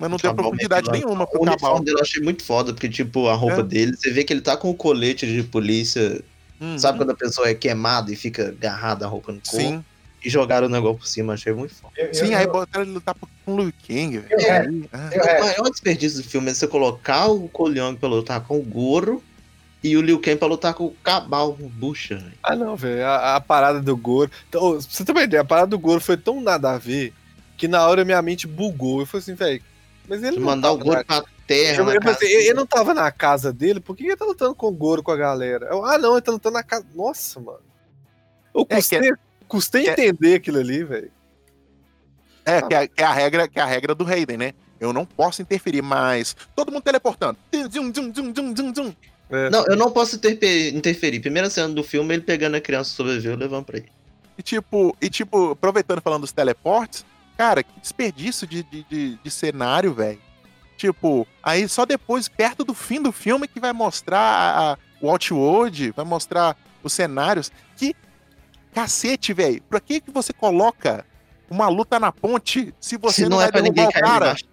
S5: Mas não deu profundidade
S2: mete lá.
S5: nenhuma
S2: O
S5: pro Cabal.
S2: uniforme dele eu achei muito foda, porque, tipo, a roupa
S5: É.
S2: dele, você vê que ele tá com o colete de polícia.
S5: Uhum.
S2: Sabe quando a pessoa é queimada e fica agarrada a roupa no corpo?
S5: Sim,
S2: E jogaram o negócio por cima, achei muito foda.
S3: Eu-
S5: sim,
S3: eu-
S5: aí
S3: eu-
S5: botaram ele lutar com o Liu Kang, velho.
S3: eu- é,
S5: Ah,
S3: eu-
S2: O
S3: é,
S2: maior desperdício do filme é você colocar o Coliong pra lutar com o Goro e o Liu Kang pra lutar com o Cabal, o Bucha. velho.
S4: Ah, não, velho. A, a parada do Goro. Então, você ter uma ideia, a parada do Goro foi tão nada a ver que na hora minha mente bugou. Eu falei assim, velho. Mas ele
S2: De mandar o Goro
S4: na-
S2: pra terra.
S4: Eu,
S2: casa
S4: ele
S2: dele.
S4: não tava na casa dele, por que ele tá lutando com o Goro com a galera? Eu, ah, não, ele tá lutando na casa. Nossa, mano. Eu
S5: É,
S4: custei, custei
S5: que é-
S4: entender aquilo ali, velho.
S5: É, que é, que é a regra, que é a regra do Raiden, né? Eu não posso interferir, mas todo mundo teleportando. Zum, zum, zum, zum, zum, zum.
S4: É.
S2: Não, eu não posso interfe- interferir. Primeira cena do filme, ele pegando a criança sobreviveu e levando pra ele.
S5: E tipo, e tipo, aproveitando falando dos teleportes, cara, que desperdício de, de, de, de cenário, velho. Tipo, aí só depois, perto do fim do filme, que vai mostrar a, a- o Outworld, vai mostrar os cenários. Que cacete, velho. Pra que, que você coloca uma luta na ponte se você
S2: Se
S5: não,
S2: não é
S5: vai
S2: pra ninguém
S5: derrubar o cara?
S2: embaixo.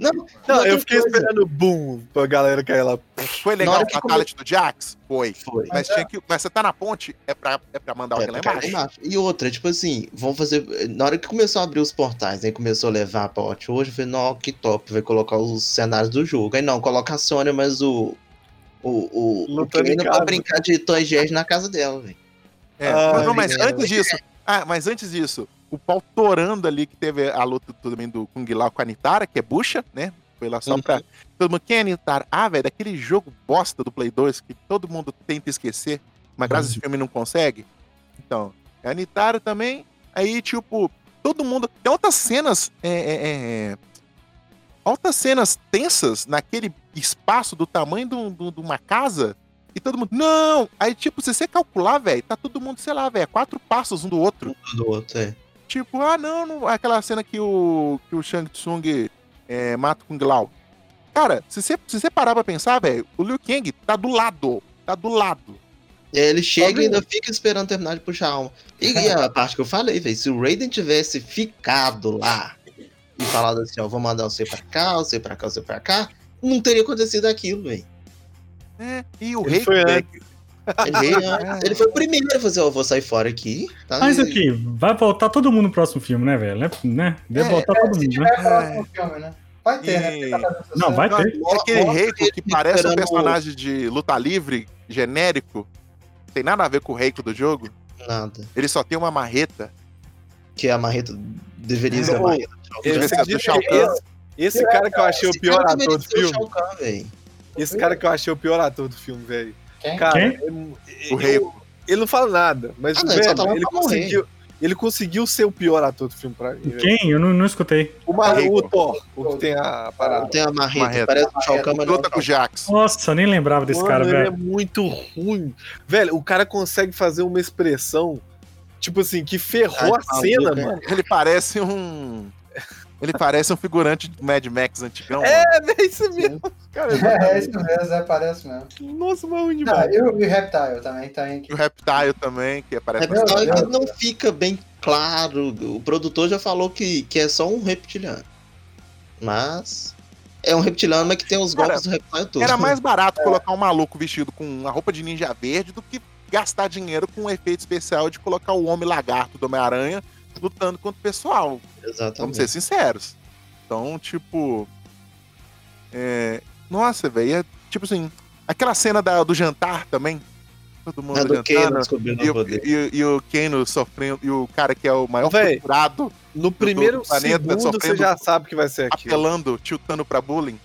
S2: Não,
S4: Não,
S2: outra
S4: eu fiquei
S2: coisa.
S4: esperando o boom pra galera cair lá.
S5: Foi legal o Fatality do Jax? Foi.
S2: Foi.
S5: Mas, tinha que, mas você tá na ponte, é pra, é pra mandar
S2: É,
S5: alguém lá
S2: pra cair
S5: embaixo.
S2: embaixo. E outra, tipo assim, vão fazer. Na hora que começou a abrir os portais, aí começou a levar pra Hot hoje, eu falei, não, que top, vai colocar os cenários do jogo. Aí não, coloca a Sônia, mas o. O, o, o Kane pra brincar de Toy na casa dela, velho.
S5: É,
S4: Ah,
S5: mas, não, mas antes disso. Ah, mas antes disso, o pau torando ali, que teve a luta também do Kung Lao com a Nitara, que é bucha, né? Foi lá só
S2: Uhum.
S5: pra. Todo mundo, quem é Nitara? Ah, velho, daquele jogo bosta do Play 2 que todo mundo tenta esquecer, mas graças a esse filme não consegue. Então, é a Nitara também. Aí, tipo, todo mundo. Tem outras cenas. É, é, é, altas cenas tensas naquele espaço do tamanho de um- um- uma casa. E todo mundo, não! Aí, tipo, se você calcular, velho, tá todo mundo, sei lá, velho, a quatro passos um do outro.
S2: Do outro, é.
S5: Tipo, ah, não, não aquela cena que o, que o Shang Tsung é, mata o Kung Lao. Cara, se você, se você parar pra pensar, velho, o Liu Kang tá do lado. Tá do lado.
S2: E aí ele chega
S4: Tá
S2: e ainda fica esperando terminar de puxar a alma. E, e a parte que eu falei, velho, se o Raiden tivesse ficado lá e falado assim, ó, vou mandar você pra cá, você pra cá, você pra cá, não teria acontecido aquilo, velho.
S5: É, e o
S4: Ele
S5: rei,
S4: foi
S2: Ele, antes, ele foi o primeiro a fazer, ó, vou sair fora aqui. Tá?
S1: Mas
S2: E-
S1: aqui, vai voltar todo mundo no próximo filme, né, velho? Né? né? Deve
S5: É,
S1: voltar
S3: É,
S1: todo
S3: se
S1: mundo, né?
S3: filme, né? Vai ter, né?
S5: E-
S3: Porque tá
S1: Não, vai ter.
S5: é aquele Reiko que parece um personagem de luta livre, genérico. Tem nada a ver com o Reiko do jogo.
S2: Nada.
S5: Ele só tem uma marreta.
S2: Que a marreta deveria ser a marreta.
S5: Esse
S4: Esse,
S5: é do Shao Kahn.
S4: esse, esse cara que eu achei o pior ator do filme. Esse cara que eu achei o pior ator do filme, velho.
S3: Quem?
S4: Cara,
S1: Quem?
S4: ele-
S5: O Reiko.
S4: ele não fala nada, mas
S2: Ah, não, ele
S4: velho,
S2: tá
S4: ele,
S2: morrer.
S4: conseguiu, ele conseguiu ser o pior ator do filme pra mim. velho.
S1: Quem? Eu não, não escutei.
S4: O, Mar-
S5: Reiko.
S4: o Thor, o que tem a parada.
S2: Tem a marreta,
S5: Marreta.
S2: parece o não é
S5: Luta com o Jax.
S1: Nossa, nem lembrava desse
S4: Mano,
S1: cara,
S4: ele é
S1: velho.
S4: muito ruim. Velho, o cara consegue fazer uma expressão, tipo assim, que ferrou
S2: Ai,
S4: a cena,
S2: maluco,
S4: mano.
S5: Ele parece um. Ele parece um figurante do Mad Max antigão.
S4: É,
S5: mano.
S4: é isso mesmo. Cara,
S3: É, isso mesmo, é, parece mesmo.
S4: nossa, mas é ruim
S3: Não,
S4: demais.
S3: e o, e o Reptile também tem.
S5: E o Reptile também, que aparece
S2: É que
S3: Deus.
S2: não fica bem claro. O produtor já falou que, que é só um reptiliano. Mas. É um reptiliano, mas que tem os
S5: Cara,
S2: golpes do reptile todo.
S5: Era mais barato colocar um maluco vestido com uma roupa de ninja verde do que gastar dinheiro com um efeito especial de colocar o Homem Lagarto do Homem-Aranha lutando contra o pessoal. Vamos
S2: Exatamente.
S5: ser sinceros. Então, tipo. É... Nossa, velho. É, tipo assim. Aquela cena da- do jantar também. Todo mundo
S2: É do Kano
S5: jantando.
S2: descobrindo
S5: E
S2: o
S5: e, e o Kano sofrendo. E o cara que é o maior
S4: Véi,
S5: procurado
S4: No primeiro
S5: planeta
S4: segundo você já sabe que vai ser aquilo.
S5: apelando, tiltando pra bullying.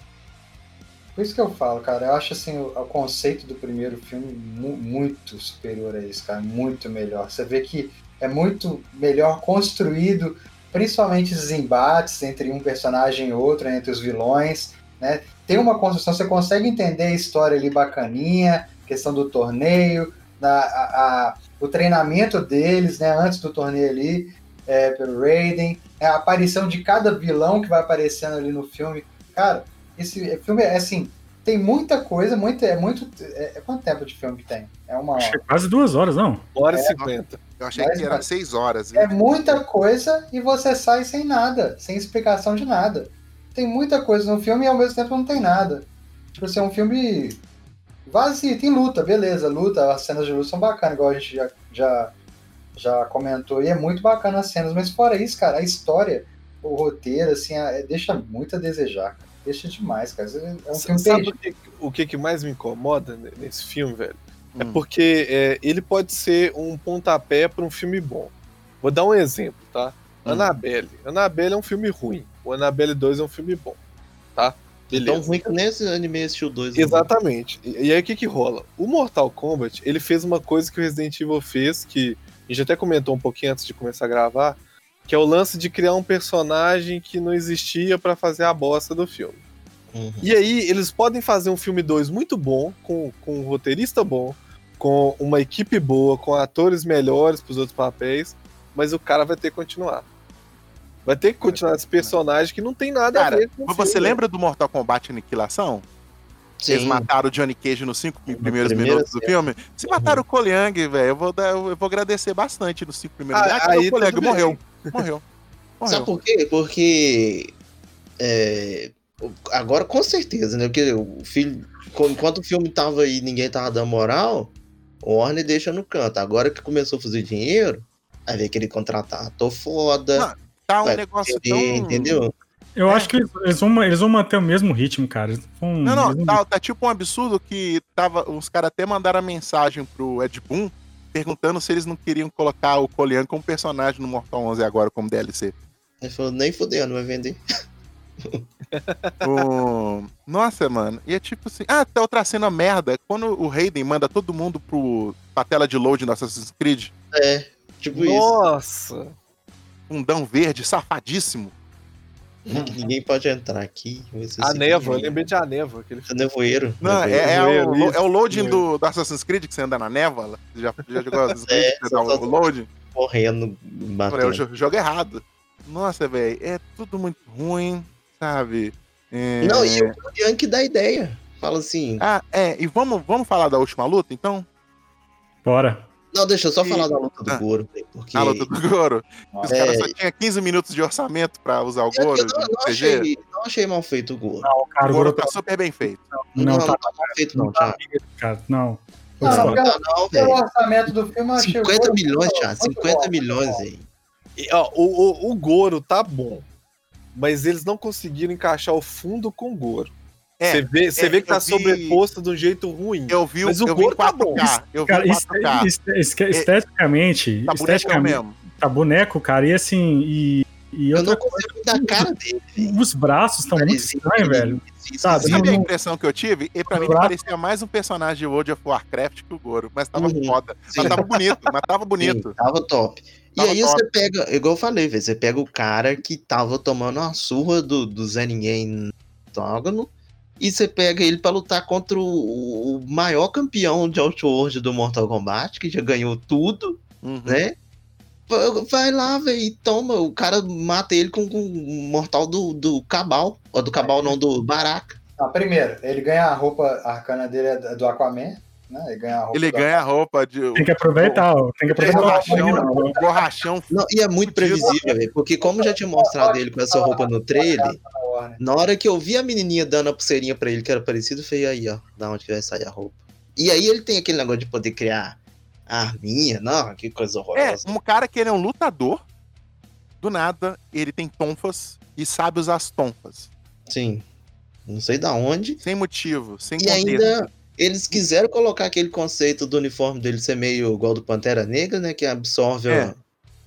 S3: Por isso que eu falo, cara. Eu acho assim, o, o conceito do primeiro filme mu- muito superior a isso, cara. Muito melhor. Você vê que é muito melhor construído, principalmente esses embates entre um personagem e outro, entre os vilões, né? Tem uma construção, você consegue entender a história ali bacaninha, questão do torneio, na, a, a- o treinamento deles, né? Antes do torneio ali, é, pelo Raiden, é, a aparição de cada vilão que vai aparecendo ali no filme. Cara, esse filme é assim, tem muita coisa, muito, é muito. É, é quanto tempo de filme que tem? É uma hora.
S1: é quase duas horas, não?
S4: Uma hora e cinquenta.
S5: Eu achei
S3: Mas,
S5: que era
S3: mas-
S5: seis horas. viu?
S3: É muita coisa e você sai sem nada, sem explicação de nada. Tem muita coisa no filme e ao mesmo tempo não tem nada. Tipo assim, é um filme vazio, tem luta, beleza, luta, as cenas de luta são bacanas, igual a gente já, já, já comentou, e é muito bacana as cenas, mas fora isso, cara, a história, o roteiro, assim, é- deixa muito a desejar. cara. deixa demais, cara. É um filme
S4: Sabe o que, o que mais me incomoda ne- nesse filme, velho? É
S5: Hum.
S4: porque é, ele pode ser um pontapé para um filme bom. Vou dar um exemplo, tá?
S2: Hum.
S4: Annabelle. Annabelle é um filme ruim. O Annabelle 2 é um filme bom, tá? Beleza.
S2: Tão ruim que nesse anime assistiu dois. né?
S4: Exatamente. E, e aí o que que rola? O Mortal Kombat, ele fez uma coisa que o Resident Evil fez, que a gente até comentou um pouquinho antes de começar a gravar, que é o lance de criar um personagem que não existia pra fazer a bosta do filme.
S2: Uhum.
S4: E aí, eles podem fazer um filme 2 muito bom, com, com um roteirista bom, com uma equipe boa, com atores melhores pros outros papéis, mas o cara vai ter que continuar. Vai ter que continuar esse personagem que não tem nada
S5: Cara,
S4: a ver com
S5: você
S4: filme.
S5: lembra do Mortal Kombat Aniquilação? Eles
S2: Sim.
S5: mataram o Johnny Cage nos cinco primeiros
S2: primeira
S5: minutos do filme. Se mataram o Koliang, velho, eu vou, dar- eu vou agradecer bastante nos cinco primeiros
S4: Ah,
S5: minutos.
S4: aí
S5: o Koliang
S4: tudo
S5: morreu. Morreu.
S2: Sabe
S5: Morreu.
S2: por quê? Porque. é, agora, com certeza, né? Porque o filho. Enquanto o filme tava aí e ninguém tava dando moral, o Warner deixa no canto. Agora que começou a fazer dinheiro, aí vê que ele contratar ator foda.
S5: Não, Tá um negócio
S2: ter,
S5: tão.
S2: Entendeu?
S1: Eu
S5: É.
S1: acho que eles, vão, eles vão manter o mesmo ritmo, cara. Vão-
S5: Não, não, tá, tá tipo um absurdo que tava, os caras até mandaram a mensagem pro Ed Boon perguntando se eles não queriam colocar o Koliang como personagem no Mortal 11 agora, como DLC.
S2: Ele falou, nem fudendo, vai vender.
S5: O- Nossa, mano. E é tipo assim. Ah, até outra cena merda. Quando o Hayden manda todo mundo pro... pra tela de load no Assassin's Creed,
S2: É, tipo isso.
S4: Nossa!
S5: fundão verde, safadíssimo.
S2: Ninguém pode entrar aqui.
S4: A névoa, eu lembrei de a névoa. Aquele
S2: É nevoeiro.
S5: Não,
S2: nevoeiro.
S5: é, é o,
S4: Nevoeiro,
S5: é o loading do, do Assassin's Creed que você anda na névoa. Você já, já jogou Assassin's Creed?
S2: É,
S5: Você dá o, loading?
S2: correndo,
S5: Eu
S2: batendo.
S5: jo- jogo errado. Nossa, velho, é tudo muito ruim, sabe? É...
S2: Não, e o Yankee dá ideia. Fala assim.
S5: Ah, é, e vamos, vamos falar da última luta, então?
S1: Bora.
S2: Não, deixa eu só
S5: E-
S2: falar da luta do
S5: Ah.
S2: Goro, porque
S5: A luta do Goro. Os
S2: É.
S5: caras só tinham 15 minutos de orçamento pra usar o Goro
S2: eu não, não achei, não achei mal feito o Goro.
S1: Não, cara,
S5: O
S1: o
S5: Goro
S1: Goro
S5: tá
S1: tá.
S5: super bem feito.
S1: Não,
S2: Não,
S1: tá,
S2: não tá mal feito não, Thiago.
S1: cara. Não. Eu
S3: Não,
S1: discordo.
S3: cara,
S2: Não, não, velho.
S3: orçamento do filme, eu achei o
S2: 50
S3: Goro
S2: milhões, Thiago.
S3: muito
S2: 50
S3: bom,
S2: milhões.
S4: E, ó, o, o, o Goro tá bom, mas eles não conseguiram encaixar o fundo com o Goro.
S5: É,
S4: Você vê, você
S5: é,
S4: vê que tá
S5: vi-
S4: sobreposto de um jeito ruim.
S5: Eu vi, o-
S4: Mas o
S5: eu vi em
S4: Goro tá bom.
S5: 4K. Eu vi
S1: Cara,
S5: em
S1: est-
S5: 4K.
S1: est- est- esteticamente,
S5: Tá
S1: esteticamente
S5: mesmo.
S1: tá boneco, cara, e assim, e, e
S2: Eu não consigo dar a cara dele.
S1: os braços estão muito estranhos, velho. Sabe,
S5: Sabe a impressão que eu tive? E pra mim ele
S1: Braço.
S5: parecia mais um personagem de World of Warcraft que o Goro. Mas tava
S2: Uhum.
S5: foda.
S2: Sim.
S5: Mas tava bonito, mas tava
S2: Sim,
S5: bonito.
S2: tava top. E aí você pega, igual eu falei, velho, você pega o cara que tava tomando uma surra do, do Zé Ninguém no octógono, e você pega ele pra lutar contra o, o maior campeão de Outworld do Mortal Kombat, que já ganhou tudo,
S5: Uhum.
S2: né? Va- Vai lá, velho, e toma. O cara mata ele com, com o mortal do, do Cabal. Ou do Cabal, não, do Baraka.
S3: Não, primeiro, ele ganha a roupa arcana dele é do Aquaman, né? Ele ganha a roupa
S5: Ele
S3: do
S5: ganha a roupa de.
S1: Tem que aproveitar, ó, tem que
S5: O
S1: aproveitar.
S5: borrachão, o borrachão
S2: Não, e é muito previsível, velho. Porque como já tinha mostrado ele com essa roupa no trailer,
S3: da
S2: na hora que eu vi a menininha dando a pulseirinha pra ele que era parecido, eu falei, aí, ó, da onde que vai sair a roupa. E aí ele tem aquele negócio de poder criar a arminha, não, que coisa
S5: É,
S2: horrorosa.
S5: um cara que ele é um lutador. Do nada, ele tem tonfas e sabe usar as tonfas.
S2: Sim. Não sei da onde.
S5: Sem motivo, sem
S2: E
S5: contexto.
S2: ainda eles quiseram colocar aquele conceito do uniforme dele ser meio igual do Pantera Negra, né? Que absorve
S5: É.
S2: a,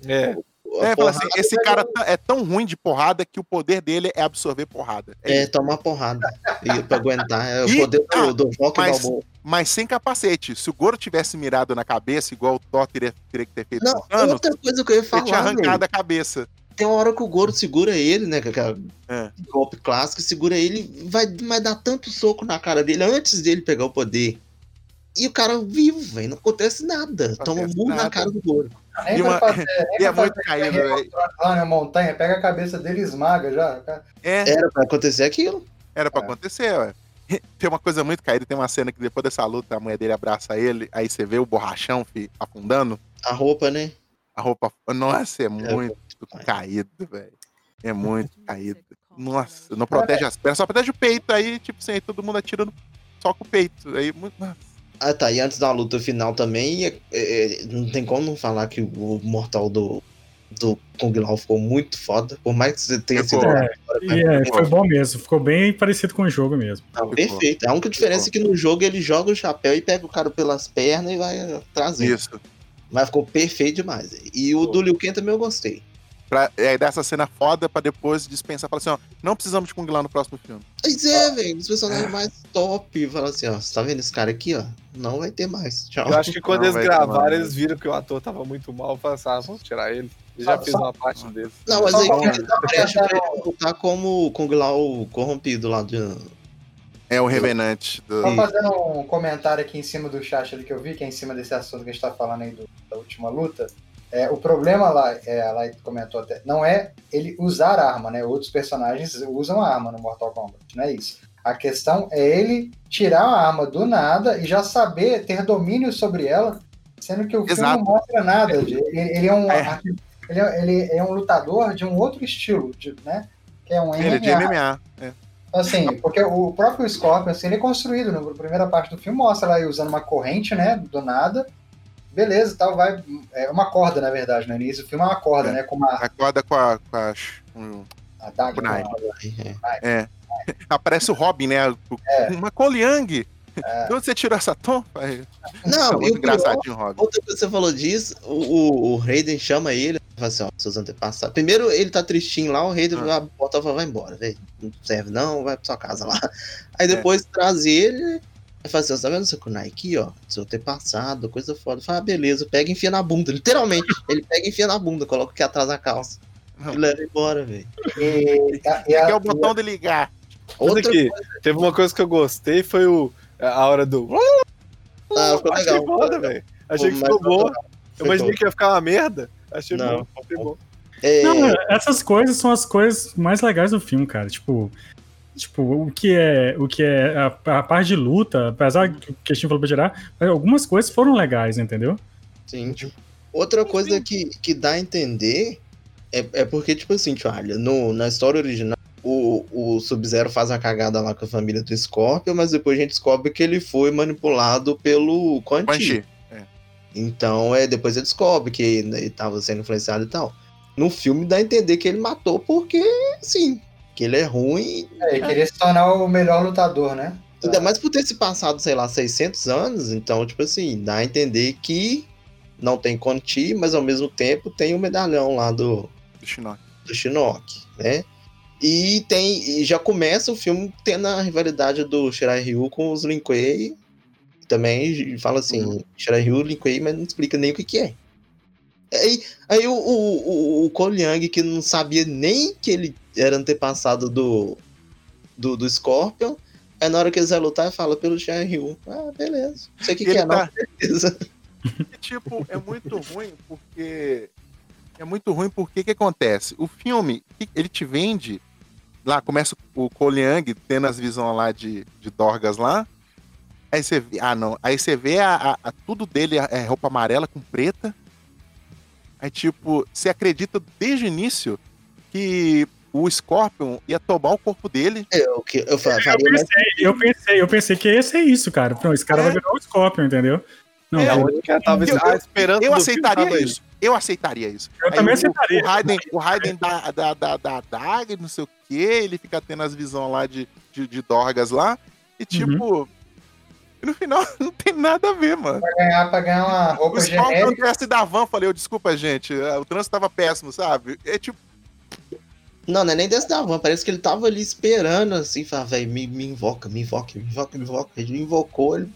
S4: É,
S2: a
S5: É, fala
S2: porrada,
S5: assim, esse cara tá- é tão ruim de porrada que o poder dele é absorver porrada. É
S2: É, tomar porrada. E pra aguentar. É o
S5: E-
S2: poder
S5: ah,
S2: do, do Rock
S5: mas-. Mas sem capacete. Se o Goro tivesse mirado na cabeça, igual o Thor teria, teria que ter feito
S2: Não,
S5: o Thanos,
S2: outra coisa que eu ia
S5: ele tinha
S2: falar,
S5: arrancado a cabeça.
S2: Tem uma hora que o Goro segura ele, né? Com aquele
S5: É.
S2: golpe clássico, segura ele, vai, vai dar tanto soco na cara dele antes dele pegar o poder. E o cara vivo, velho, não acontece nada. Toma um na cara do Goro.
S3: Nem
S5: E uma-
S3: fazer,
S5: E é muito caído, velho.
S3: lá na montanha, pega a cabeça dele e esmaga já. cara.
S5: É,
S2: Era pra acontecer aquilo.
S5: era pra
S3: É.
S5: acontecer, ué. Tem uma coisa muito caída, tem uma cena que depois dessa luta, a mulher dele abraça ele, aí você vê o borrachão fi, afundando,
S2: A roupa, né?
S5: a roupa. Nossa, é muito
S2: caído.
S5: caído, velho. É muito caído. Nossa, não protege as pernas, só protege o peito. Aí, tipo assim, aí todo mundo atira no... só com o peito. Aí, muito...
S2: Ah, tá. E antes da luta final também, é- é- não tem como não falar que o mortal do, do Kung Lao ficou muito foda. Por mais que você tenha
S5: Ficou.
S2: sido.
S1: É, é, foi bom mesmo, ficou bem parecido com o jogo mesmo.
S2: Não, perfeito. A única diferença é que no jogo ele joga o chapéu e pega o cara pelas pernas e vai trazendo.
S5: Isso.
S2: Mas ficou perfeito demais. E o do Liu Kang também eu gostei.
S5: Pra, é, dar essa cena foda pra depois dispensar. Falar assim, ó, não precisamos de Kung Lao no próximo filme.
S2: Pois é, velho. Os personagens mais top. Fala assim, ó, você tá vendo esse cara aqui, ó? Não vai ter mais. Tchau.
S4: Eu acho que quando
S5: Não,
S4: eles gravaram, eles viram que o ator tava muito mal. Falaram assim, ah, vamos tirar ele. Ele já
S3: Só-
S4: fez
S3: só-
S4: uma parte dele.
S2: Não, mas aí que dá brecha pra ele voltar como Kung Lao corrompido lá de.
S5: É o Revenante. Do...
S3: Só fazendo um comentário aqui em cima do chat ali que eu vi, que é em cima desse assunto que a gente tá falando aí do- da última luta. É, o problema lá, é, a Light comentou até, não é ele usar arma, né? Outros personagens usam arma no Mortal Kombat, não é isso. A questão é ele tirar a arma do nada e já saber ter domínio sobre ela, sendo que o filme
S5: Exato.
S3: não mostra nada. de- Ele, ele é um,
S5: É.
S3: ele, é, ele é um lutador de um outro estilo, de- né? Que é um
S5: Ele é de
S3: MMA.
S5: MMA. É.
S3: Assim, porque o próprio Scorpion, assim, ele é construído, na primeira parte do filme mostra lá ele usando uma corrente, né, do nada, beleza, tal, vai, é uma corda, na verdade, no início do filme é uma corda,
S5: É.
S3: né, com uma
S5: Acorda com a. Com a um,
S3: adaga,
S5: Kunai.
S3: uma-
S5: é. Aparece o Robin, né? o-
S3: É.
S5: Uma Koliang. De onde você tirou essa tom? Aí,
S2: Não,
S5: muito
S2: o pior,
S5: engraçadinho, Robin.
S2: outra coisa que você falou disso, o, o, o Raiden chama ele, fala assim, ó, seus antepassados. Primeiro ele tá tristinho lá, o Raiden
S5: Ah.
S2: vai, bota e fala, vai embora, velho. Não serve não, vai pra sua casa lá. Aí depois traz ele, aí fala assim, ó, tá vendo seu kunai aqui, ó? Seu antepasado, coisa foda. Fala, ah, beleza, pega e enfia na bunda. Literalmente, ele pega e enfia na bunda, coloca aqui atrás da calça.
S5: Não.
S2: E leva embora, velho.
S3: E, e
S5: Aqui é o botão de ligar.
S2: Outra
S4: aqui, teve uma coisa que eu gostei, foi o, a hora do...
S2: Ah, ficou
S4: Achei
S2: legal.
S4: foda, velho. Achei que ficou
S2: foi
S4: Eu imaginei
S2: top.
S4: que ia ficar uma merda. Achei
S2: Não,
S4: bom. Achei bom.
S2: É,
S1: Não, essas coisas são as coisas mais legais do filme, cara. Tipo, tipo o que é, o que é a, a parte de luta, apesar que o que a gente falou pra tirar, mas algumas coisas foram legais, entendeu?
S2: Sim. tipo, Outra coisa que, que dá a entender é, é porque, tipo assim, olha, no, na história original, o, o Sub-Zero faz a cagada lá com a família do Scorpion, mas depois a gente descobre que ele foi manipulado pelo Quan Chi.
S5: Chi.
S2: Então, é, depois ele descobre que ele tava sendo influenciado e tal. No filme dá a entender que ele matou porque, sim, que ele é ruim.
S3: é, ele queria se tornar o melhor lutador, né?
S2: Ainda mais por ter se passado, sei lá, 600 anos. Então, tipo assim, dá a entender que não tem Chi, mas ao mesmo tempo tem o medalhão lá do,
S5: Do Shinnok.
S2: do Shinnok, né? E tem e já começa o filme tendo a rivalidade do Shirai Ryu com os Lin Kuei. Também fala assim, Shirai Ryu, Lin Kuei, mas não explica nem o que que é. Aí, aí o, o, o, Cole Young, que não sabia nem que ele era antepassado do, do, do Scorpion, aí na hora que eles vão lutar, fala pelo Shirai Ryu. Ah, beleza. Não sei o que, que é, não,
S5: tá-
S2: beleza.
S5: E, tipo, é muito ruim porque. É muito ruim porque o que acontece? O filme, ele te vende. Lá começa o Cole Young tendo as visões lá de, de Dorgas lá. Aí você vê. Ah, não. Aí você vê a, a- a- tudo dele é roupa amarela com preta. Aí, tipo, você acredita desde o início que o Scorpion ia tomar o corpo dele.
S2: É, o que eu fa-
S1: Eu pensei, eu pensei, eu pensei que ia ser isso, cara. Pronto, esse cara
S5: É.
S1: vai virar o Scorpion, entendeu? Não,
S5: É,
S1: eu,
S4: ela tava
S5: Eu-
S4: ah, esperando
S5: Eu aceitaria isso. Eu aceitaria isso.
S1: eu
S5: Aí
S1: também
S5: o-
S1: aceitaria.
S5: O Raiden, o Raiden da, da, da, da adaga, não sei o que, ele fica tendo as visões lá de, de, de Dorgas lá. E tipo. E no final não tem nada a ver, mano.
S3: Pra ganhar, pra ganhar uma
S5: O
S3: roupa
S5: quando
S3: genérica.
S5: tivesse da van, falei, eu, desculpa, gente, eh, o trânsito tava péssimo, sabe? É tipo,
S2: Não, não é nem desse da van. Parece que ele tava ali esperando, assim, falar, velho, me, me invoca, me invoca, me invoca, me invoca. Ele invocou, ele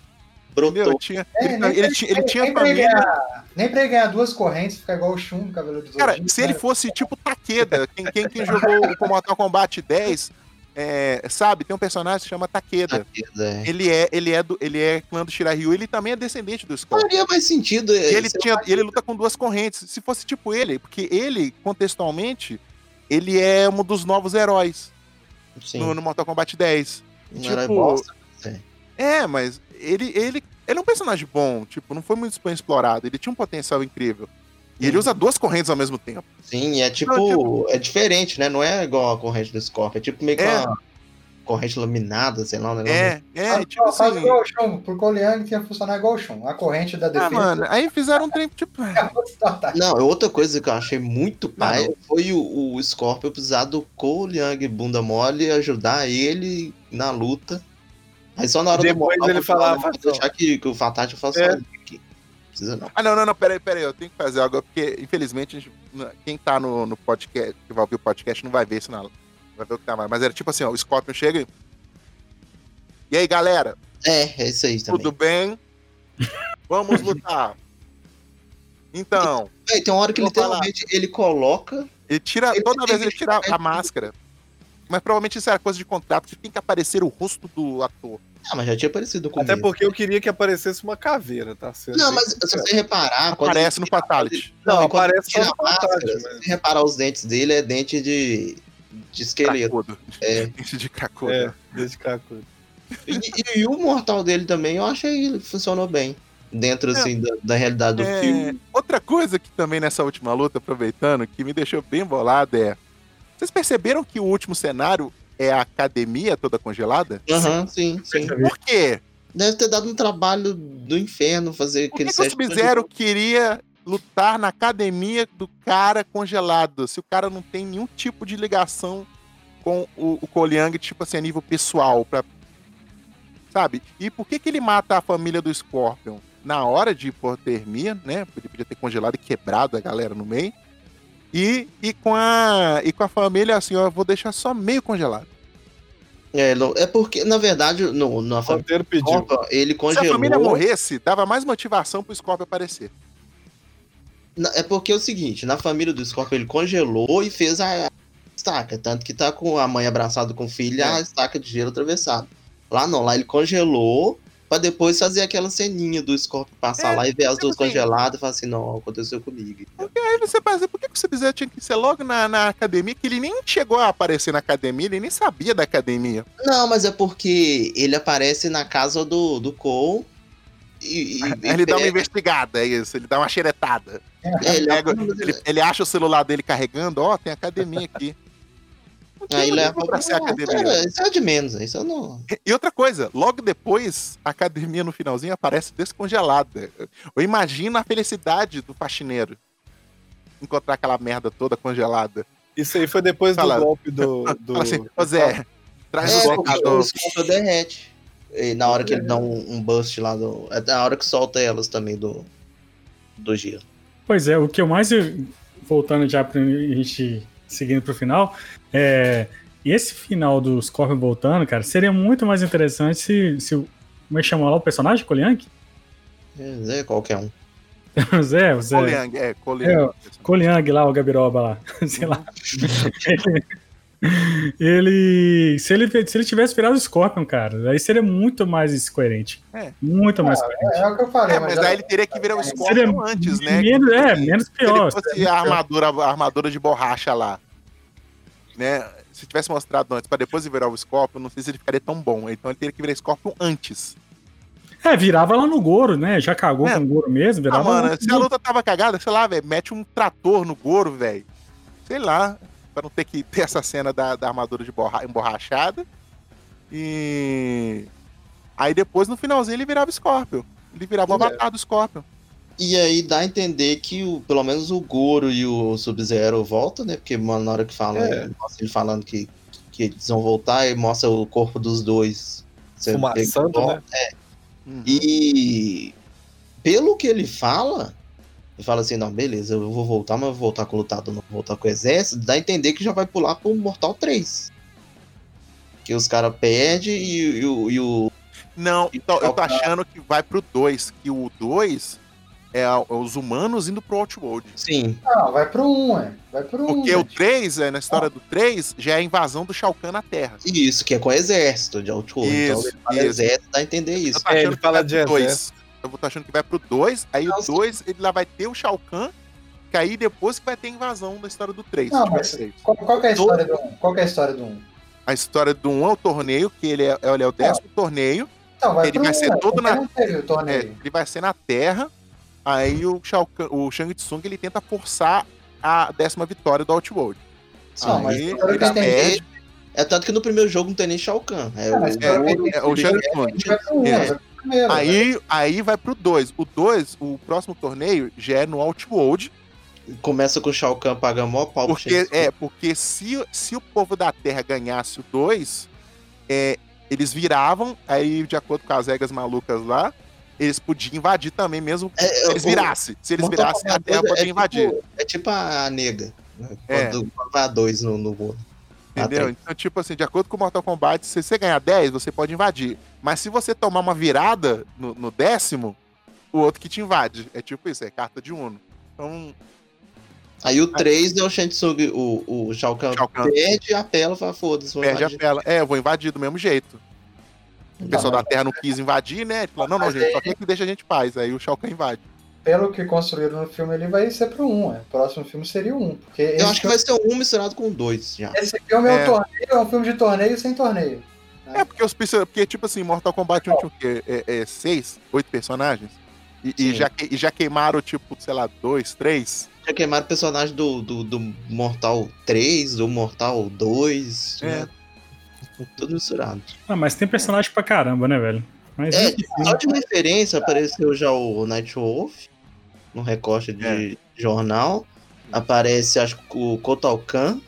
S5: meu,
S2: brotou.
S5: tinha,
S3: É,
S5: ele,
S3: nem
S5: ele
S3: pra-
S5: tinha, ele tinha
S3: nem pra ele
S5: família.
S3: ganhar- Nem pra ele ganhar duas correntes, ficar igual o Shun cabelo do
S5: Cara, se ele fosse tipo Takeda, quem, quem, quem jogou o Mortal Kombat 10, é, sabe, tem um personagem que se chama Takeda.
S2: É.
S5: Ele é, ele é do, ele é clã do Shirahyu, ele também é descendente do Scorpion.
S2: Faria mais sentido.
S5: E ele,
S2: se-
S5: tinha, ele luta com duas correntes. Se fosse tipo ele, porque ele, contextualmente, ele é um dos novos heróis no, no Mortal Kombat 10.
S2: não era
S5: tipo,
S2: bosta.
S5: É, mas ele, ele, ele é um personagem bom, tipo, não foi muito bem explorado. Ele tinha um potencial incrível. E ele usa duas correntes ao mesmo tempo.
S2: Sim, é tipo,
S5: Não,
S2: é diferente, né? Não é igual a corrente do Scorpion. É tipo meio que
S5: É.
S2: uma corrente laminada, sei lá, um negócio.
S5: É, é,
S3: Ah,
S5: tipo
S3: faz
S5: assim.
S3: igual o Shun, pro Koliang tinha funcionar igual o Shun. A corrente da
S5: Ah,
S3: defesa.
S5: mano, aí fizeram um trem, tipo.
S2: Não, outra coisa que eu achei muito pai
S5: Não.
S2: foi o, o Scorpio precisar do Young bunda mole ajudar ele na luta. Aí só na hora
S4: Depois
S2: do mortal,
S4: ele
S2: falava,
S4: falava,
S2: "Vou deixar que, que o Fatat faça
S4: É.
S2: sozinho. Não precisa não.
S5: Ah, não, não, não, peraí, peraí, eu tenho que fazer algo, porque infelizmente gente- quem tá no, no podcast, que vai ouvir o podcast, não vai ver isso, não. Vai ver o que tá mais. Mas era tipo assim, ó, o Scorpion chega e. E aí, galera,
S2: É, é isso aí também.
S5: tudo bem? Vamos lutar. Então,
S2: Véi, tem uma hora que literalmente ele coloca.
S5: ele tira.
S2: Ele-
S5: Toda vez
S2: ele-
S5: ele tira a máscara. Mas provavelmente isso era coisa de contrato, que tem que aparecer o rosto do ator.
S2: Ah, mas já tinha aparecido com
S4: Até porque eu queria que aparecesse uma caveira, tá? Sendo
S2: Não, mas se você reparar.
S5: Aparece no Fatality.
S2: Não,
S4: Não, aparece só no Fatality, mas-
S2: se você reparar os dentes dele, é dente de, de esqueleto.
S5: Cracudo.
S2: É.
S5: Dente de cracudo.
S4: É, desde Cracudo.
S2: E, e- e o mortal dele também, eu achei que funcionou bem. Dentro, assim, da, da realidade do
S5: É,
S2: filme.
S5: Outra coisa que também nessa última luta, aproveitando, que me deixou bem bolado é. Vocês perceberam que o último cenário é a academia toda congelada?
S2: Aham, sim, sim.
S5: Por quê?
S2: Deve ter dado um trabalho do inferno fazer
S5: Por que,
S2: aquele
S5: que o Sub-Zero queria lutar na academia do cara congelado? Se o cara não tem nenhum tipo de ligação com o, o Koliang, tipo assim, a nível pessoal, pra... sabe? E por que, que ele mata a família do Scorpion? Na hora de hipotermia, né? Ele podia ter congelado e quebrado a galera no meio. E, e, com a, e com a família, assim, ó, eu vou deixar só meio congelado.
S2: É, é porque, na verdade, no, na família
S4: pediu.
S2: Ele
S5: Se a
S2: congelou.
S5: família morresse, dava mais motivação pro Scorpion aparecer.
S2: É porque é o seguinte, na família do Scorpion ele congelou e fez a estaca. Tanto que tá com a mãe abraçada com o filho e
S5: É.
S2: a estaca de gelo atravessada. Lá não, lá ele congelou pra depois fazer aquela ceninha do Scorpion passar
S5: É,
S2: lá e ver as
S5: tipo
S2: duas
S5: assim-
S2: congeladas e falar assim, não, aconteceu comigo.
S5: Aí você pensa, por que que o Sub-Zero tinha que ser logo na, na academia? Que ele nem chegou a aparecer na academia, ele nem sabia da academia.
S2: Não, mas é porque ele aparece na casa do, do Cole e, e-
S5: Aí
S2: e
S5: ele dá uma
S2: pega-
S5: é isso, ele dá uma xeretada.
S2: é, ele, leva-
S5: Ele, ele acha o celular dele carregando, ó, tem academia aqui.
S2: Aí leva
S5: pra ser academia.
S2: Cara, isso é de menos, isso eu não.
S5: E outra coisa, logo depois, a academia no finalzinho aparece descongelada. Eu imagino a felicidade do faxineiro. Encontrar aquela merda toda congelada.
S4: Isso aí foi depois do
S5: Fala-
S4: golpe do. do...
S5: Fala assim, ô Zé, traz
S2: É,
S5: o
S2: o
S5: secador.
S2: Scorpion derrete. E na hora que ele dá um, um bust lá do. É na hora que solta elas também do. Do gelo.
S1: Pois é, o que eu mais. Voltando já pra gente seguindo pro final, é. Esse final do Scorpion voltando, cara, seria muito mais interessante se. se como é que chama lá o personagem? Koliang?
S2: É, é qualquer um.
S1: O Zé, o Zé.
S5: Koliang, é. Koliang
S1: lá, o Gabiroba lá. Sei lá. ele. Se ele, se ele tivesse virado o Scorpion, cara, aí seria muito mais coerente.
S5: É.
S1: Muito mais coerente.
S3: É, é o que eu falei,
S5: É, mas
S3: já-
S5: aí ele teria que virar o Scorpion antes, né?
S1: Menos, é,
S5: Se-
S1: menos
S5: Se
S1: pior.
S5: ele fosse a armadura, a armadura de borracha lá, né? Se tivesse mostrado antes, pra depois virar o Scorpion, não sei se ele ficaria tão bom. Então ele teria que virar Scorpion antes.
S1: É, virava lá no Goro, né? Já cagou
S5: É.
S1: com o Goro mesmo,
S5: Ah,
S1: virava lá
S5: mano,
S1: no
S5: se a luta tava cagada, sei lá, velho, mete um trator no Goro, velho. Sei lá, pra não ter que ter essa cena da, da armadura de borra, emborrachada. E. Aí depois, no finalzinho, ele virava Scorpion. Ele virava o
S2: é.
S5: avatar do Scorpion.
S2: E aí dá a entender que o, pelo menos o Goro e o Sub-Zero voltam, né? Porque mano, na hora que fala,
S4: É.
S2: mostra ele falando que, que eles vão voltar e mostra o corpo dos dois. sendo
S4: Fumaçando, né?
S5: Uhum.
S2: E pelo que ele fala, ele fala assim, não, beleza, eu vou voltar, mas eu vou voltar com o lutador, não vou voltar com o exército, dá a entender que já vai pular pro Mortal 3. Que os caras perdem e, e o- e o.
S5: Não, então, eu tô achando que vai pro 2, que o 2 é, a- é os humanos indo pro Outworld.
S2: Sim,
S3: Não, vai pro 1, um, é. Vai pro 1.
S5: Porque
S3: Um,
S5: o 3, é, na história do 3, já é a invasão do Shao Kahn na Terra.
S2: isso, que é com o exército de Outworld. Então
S5: Isso,
S2: ele fala
S5: isso.
S2: exército, dá a entender isso.
S5: Eu tô
S4: É, ele fala de
S5: dois.
S4: exército.
S5: Eu vou tô achando que vai pro 2, aí
S2: Não,
S5: o
S2: sim.
S5: 2 ele lá vai ter o Shao Kahn, que aí depois que vai ter a invasão da história do 3.
S3: Não, mas- Qual, qual que é a história do 1? Um? Qual que é a história do 1? Um?
S5: A história do 1 é o torneio, que ele é, ele é o décimo torneio,
S3: Não, vai
S5: Ele vai
S3: 1,
S5: ser
S3: é,
S5: todo na-
S3: não teve o
S5: é,
S3: torneio.
S5: ele vai ser na Terra, aí o, Shao Kahn, o Shang Tsung ele tenta forçar a décima vitória do Outworld.
S3: Mas
S5: aí
S3: que
S5: ele perde,
S2: É tanto que no primeiro jogo não tem nem Shao Kahn. É,
S3: mas
S2: o,
S3: é,
S2: o-
S5: É o Shang Tsung.
S3: pro
S5: É.
S3: pro primeiro, né?
S5: Aí, aí vai pro 2. O 2, o próximo torneio, já é no Outworld.
S2: começa com o Shao Kahn pagando mó pau pro
S5: Porque,
S2: Shang Tsung.
S5: é, porque se, se o povo da Terra ganhasse o 2, é, eles viravam, aí de acordo com as regras malucas lá, eles podiam invadir também, mesmo
S2: É,
S5: se eles virassem. Se eles virassem, a Terra
S2: 2
S5: podia
S2: é
S5: invadir.
S2: Tipo, é tipo a nega. né?
S5: É.
S2: Quando vai a dois no, no mundo.
S5: Entendeu? Então, tipo assim, de acordo com o Mortal Kombat, se você ganhar 10, você pode invadir. Mas se você tomar uma virada no, no décimo, o outro que te invade. É tipo isso, é carta de Uno. Então,
S2: Aí o 3 é o Shang Tsung, o, o Shao Kahn
S5: Shao Kahn.
S2: perde, apela e fala, foda-se,
S5: perde a
S2: invadir.
S5: pela. É, eu vou invadir do mesmo jeito. O pessoal da Terra não quis invadir, né? Ele falou, não, não, gente,
S3: é-
S5: só quer que deixa a gente em paz. Aí o Shao Kahn invade.
S3: Pelo que construíram no filme, ele vai ser pro 1. É. O próximo filme seria o 1. Porque esse,
S2: Eu acho que vai ser um misturado com dois já.
S3: esse filme é.
S5: É.
S3: um torneio, é um filme de torneio sem torneio.
S5: É, porque os porque, tipo assim, Mortal Kombat 1 tinha o quê? É, é, seis, oito personagens? E, e já, que- e já queimaram, tipo, sei lá, dois, três?
S2: Já queimaram o personagem do, do, do Mortal 3, do Mortal 2.
S5: É.
S2: né? Tudo misturado.
S1: Ah, mas tem personagem pra caramba, né, velho? Mas
S2: É,
S1: enfim,
S2: Só de referência apareceu já o Night Wolf no recorte de
S5: É.
S2: jornal. Aparece, acho que o Kotal Kahn.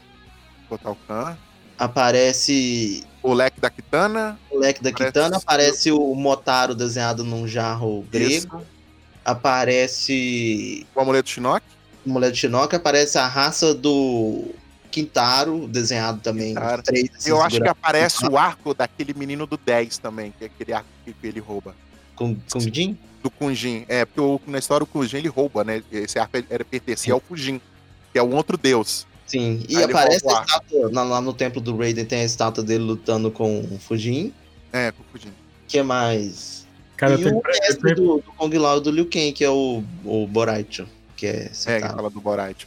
S5: Total Khan.
S2: Aparece
S5: O leque da Kitana.
S2: o leque da
S5: Aparece-
S2: Kitana. Aparece o Motaro desenhado num jarro grego.
S5: Isso.
S2: Aparece
S5: O amuleto Shinnok.
S2: o de Shinnok. Aparece a raça do Quintaro, desenhado também.
S5: Quintaro.
S2: Três,
S5: Eu acho que aparece o arco daquele menino do 10 também, que é aquele arco que ele rouba.
S2: com, com Jin.
S5: Do Kunjin. É, porque na história o Kunjin ele rouba, né? Esse arco era pertencia ao Fujin, que é um outro deus.
S2: Sim, e
S5: Aí
S2: aparece a estátua, lá, no templo do Raiden tem a estátua dele lutando com o Fujin.
S5: É, com o Fujin.
S2: que mais?
S1: cara,
S2: e o mestre do, do Kong Lao e do Liu Kang, que é o, o Boraicho, que é
S5: É, que
S2: citado.
S5: fala do Borait.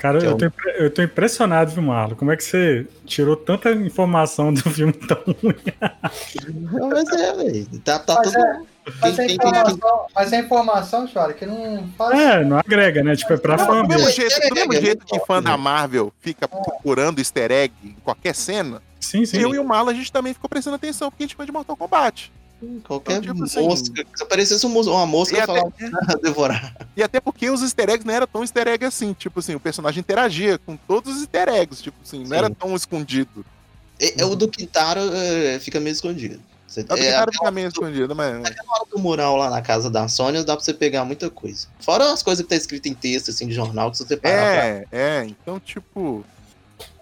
S1: Cara,
S2: é
S1: eu
S2: um-
S1: tô, impre- eu tô impressionado, viu, Marlon? Como é que você tirou tanta informação do filme tão ruim?
S2: Não, mas é, velho. Tá, tá
S3: Mas
S2: tudo.
S3: é, Mas
S2: Quem-
S3: a
S2: quem- quem-
S3: informação, mas a informação, Charlie, que não faz.
S1: É, não agrega, né? Tipo, é pra
S5: Não,
S1: fã
S5: do mesmo
S1: mesmo.
S5: jeito, do mesmo
S2: É, é
S5: jeito que fã da
S2: né?
S5: Marvel fica procurando easter egg em qualquer cena,
S1: Sim, sim.
S5: eu e o Malo a gente também ficou prestando atenção, porque a gente foi de Mortal Kombat.
S2: Qualquer
S5: Então, tipo assim-
S2: mosca. Se aparecesse um uma mosca, eu
S5: até,
S2: falava devorar.
S5: e até porque os easter eggs não eram tão easter egg assim. Tipo assim, o personagem interagia com todos os easter eggs. Tipo assim, não
S2: Sim.
S5: era tão escondido.
S2: É, é o do Quintaro é, fica meio escondido. Você,
S5: É do
S2: é,
S5: ficar meio escondido, mas.
S2: na hora do mural lá na casa da Sônia, dá pra você pegar muita coisa. Fora as coisas que tá escrito em texto, assim, de jornal, que você parar pra
S5: É, é. Então, tipo.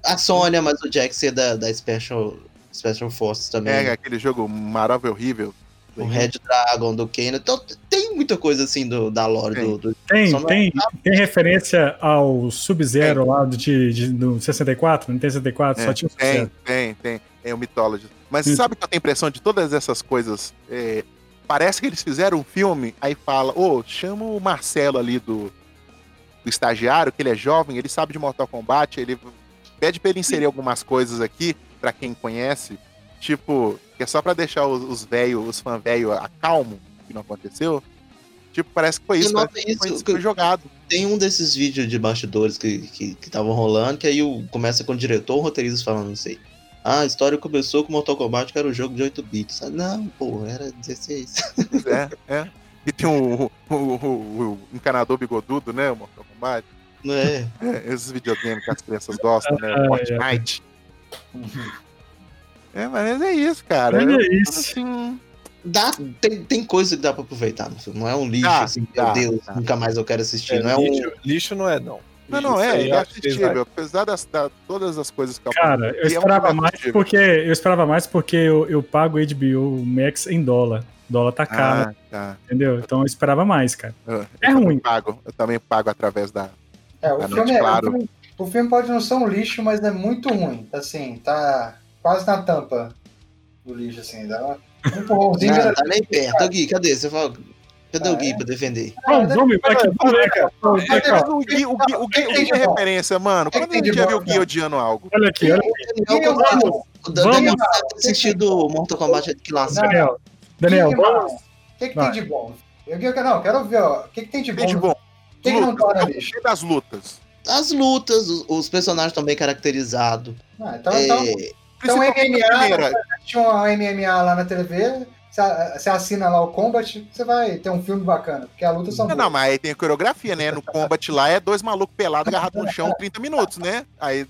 S2: A Sônia, mas o Jax é da, da Special, Special Forces também.
S5: É aquele jogo maravilhoso, horrível.
S2: O Red Dragon do Kano. Então tem muita coisa assim do, da lore
S5: Tem.
S2: do, do-
S1: Tem,
S2: Só não-
S1: tem, tem referência ao Sub-Zero lá do, de, de- do 64, não tem 64,
S5: É,
S1: só tinha o
S5: Tem,
S1: Sub-Zero.
S5: tem, tem. É o Mythology. Mas
S1: Hum.
S5: sabe que eu tenho a impressão de todas essas coisas? é, parece que eles fizeram um filme, aí fala, ô, chama o Marcelo ali do, do estagiário, que ele é jovem, ele sabe de Mortal Kombat, ele pede pra ele inserir algumas coisas aqui, pra quem conhece, tipo, que é só pra deixar os, os velhos, os fãs velhos acalmo, que não aconteceu. Tipo, parece que foi isso, parece que foi,
S2: isso,
S5: isso que foi jogado.
S2: Tem um desses vídeos de bastidores que estavam que, que estavam rolando, que aí o, começa com o diretor ou roteirista falando, não sei. Ah, a história começou com Mortal Kombat, que era um jogo de 8 bits. Ah, Não, pô, era 16.
S5: É, é. E tem o, o, o- o encanador bigodudo, né? O Mortal Kombat.
S2: Não é?
S5: É, esses videogames que as crianças gostam, né? Fortnite. É, mas é isso, cara.
S1: Olha
S5: Eu-
S1: isso.
S5: Assim,
S2: Dá, tem, tem coisa que dá pra aproveitar no filme. Não é um lixo,
S5: Dá,
S2: assim,
S5: dá,
S2: meu Deus,
S5: dá.
S2: nunca mais eu quero assistir.
S4: É,
S2: não é um.
S4: lixo, lixo não é, não.
S5: não, não, é, ele é assistível. Apesar das, da, todas as coisas que eu
S1: Cara, eu
S5: é um
S1: esperava
S5: filme
S1: mais porque eu esperava mais porque eu, eu pago HBO Max em dólar. Dólar tá caro,
S5: Ah, tá.
S1: entendeu? Então eu esperava mais, cara.
S5: Eu,
S1: É
S5: eu também
S1: ruim.
S5: Pago, eu também pago através da.
S3: É, o filme é.
S5: claro.
S3: O filme, o filme pode não ser um lixo, mas é muito ruim. Assim, tá quase na tampa do lixo, assim. Dá uma- um empurrãozinho.
S2: Não, tá nem perto. Gui, cadê? Você fala. Cadê
S3: Ah,
S2: o Gui
S3: é?
S2: pra defender?
S1: Vamos, vamos, vai aqui, vamos ver, cara.
S5: O Gui, o Gui, o Gui, o Gui é referência, mano. Quando a gente já viu o Gui
S3: não.
S5: odiando algo?
S1: Olha aqui, olha aqui.
S2: O
S3: é
S2: Daniel,
S3: o
S2: quando-
S3: Vamos?
S2: o Daniel deve ter assistido Mortal Kombat de que lançou.
S1: Daniel. Daniel,
S3: que que
S1: vamos.
S3: O que, que tem de bom? Eu, eu, não, quero ver, ó. O que, que tem de bom?
S5: Tem de bom.
S3: O que, que não
S5: eu
S3: lixo?
S5: gostei das lutas.
S2: As lutas, os, os personagens estão bem caracterizados.
S3: Ah, então,
S2: É,
S3: então, Então, MMA,
S5: primeira.
S3: você assiste um MMA lá na TV, você, assina lá o Combat, você vai ter um filme bacana, porque a luta são
S5: Não, não, mas aí tem a coreografia, né? No Combat lá é dois malucos pelados agarrados no chão 30 minutos, né? Aí,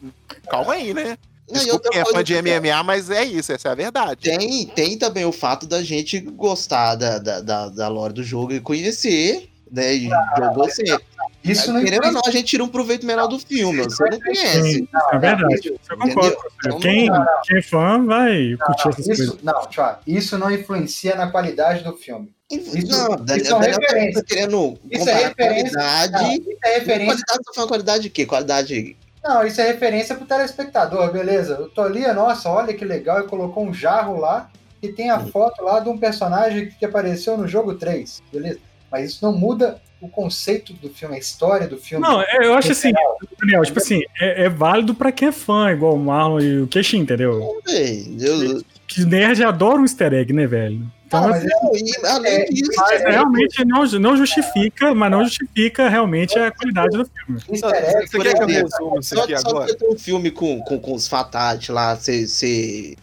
S5: calma aí, né?
S2: Não,
S5: Desculpa quem é fã de
S2: também,
S5: MMA, mas é isso, essa é a verdade.
S2: Tem, tem também o fato da gente gostar da, da, da, da lore do jogo e conhecer, né? E jogou sempre.
S3: Isso não
S2: Querendo ou não, a gente tira um proveito melhor do filme. Você não conhece.
S1: Sim, é verdade. Eu concordo com você.
S2: Então,
S1: Quem, quem é fã vai curtir essas coisas.
S3: Isso, não, Tchau, isso não influencia na qualidade do filme. Isso-
S2: não,
S3: isso
S2: Daniel,
S3: é
S2: Daniel
S3: referência.
S2: tá querendo
S3: Isso é referência.
S2: qualidade.
S3: Não, isso é referência.
S2: Qualidade, você tá falando qualidade de quê? Qualidade.
S3: Não, isso é referência pro telespectador, beleza? Eu tô ali, nossa, olha que legal, e colocou um jarro lá e tem a foto lá de um personagem que apareceu no jogo 3, beleza? Mas isso não muda o conceito do filme, a história do filme.
S1: Não, é, eu acho assim, Daniel, tipo assim, é, é válido pra quem é fã, igual o Marlon e o Queixinho, entendeu?
S2: Eu-
S1: Que nerd adora um easter egg, né, velho? Então,
S3: Ah, mas
S1: assim,
S2: não, e além
S3: É,
S2: disso,
S1: mas realmente não, não justifica, mas não justifica realmente a qualidade do filme.
S3: Easter egg,
S4: Você quer que eu isso
S2: só,
S4: aqui
S2: só
S4: agora?
S2: você ter um filme com, com, com os fatalities lá, ser, ser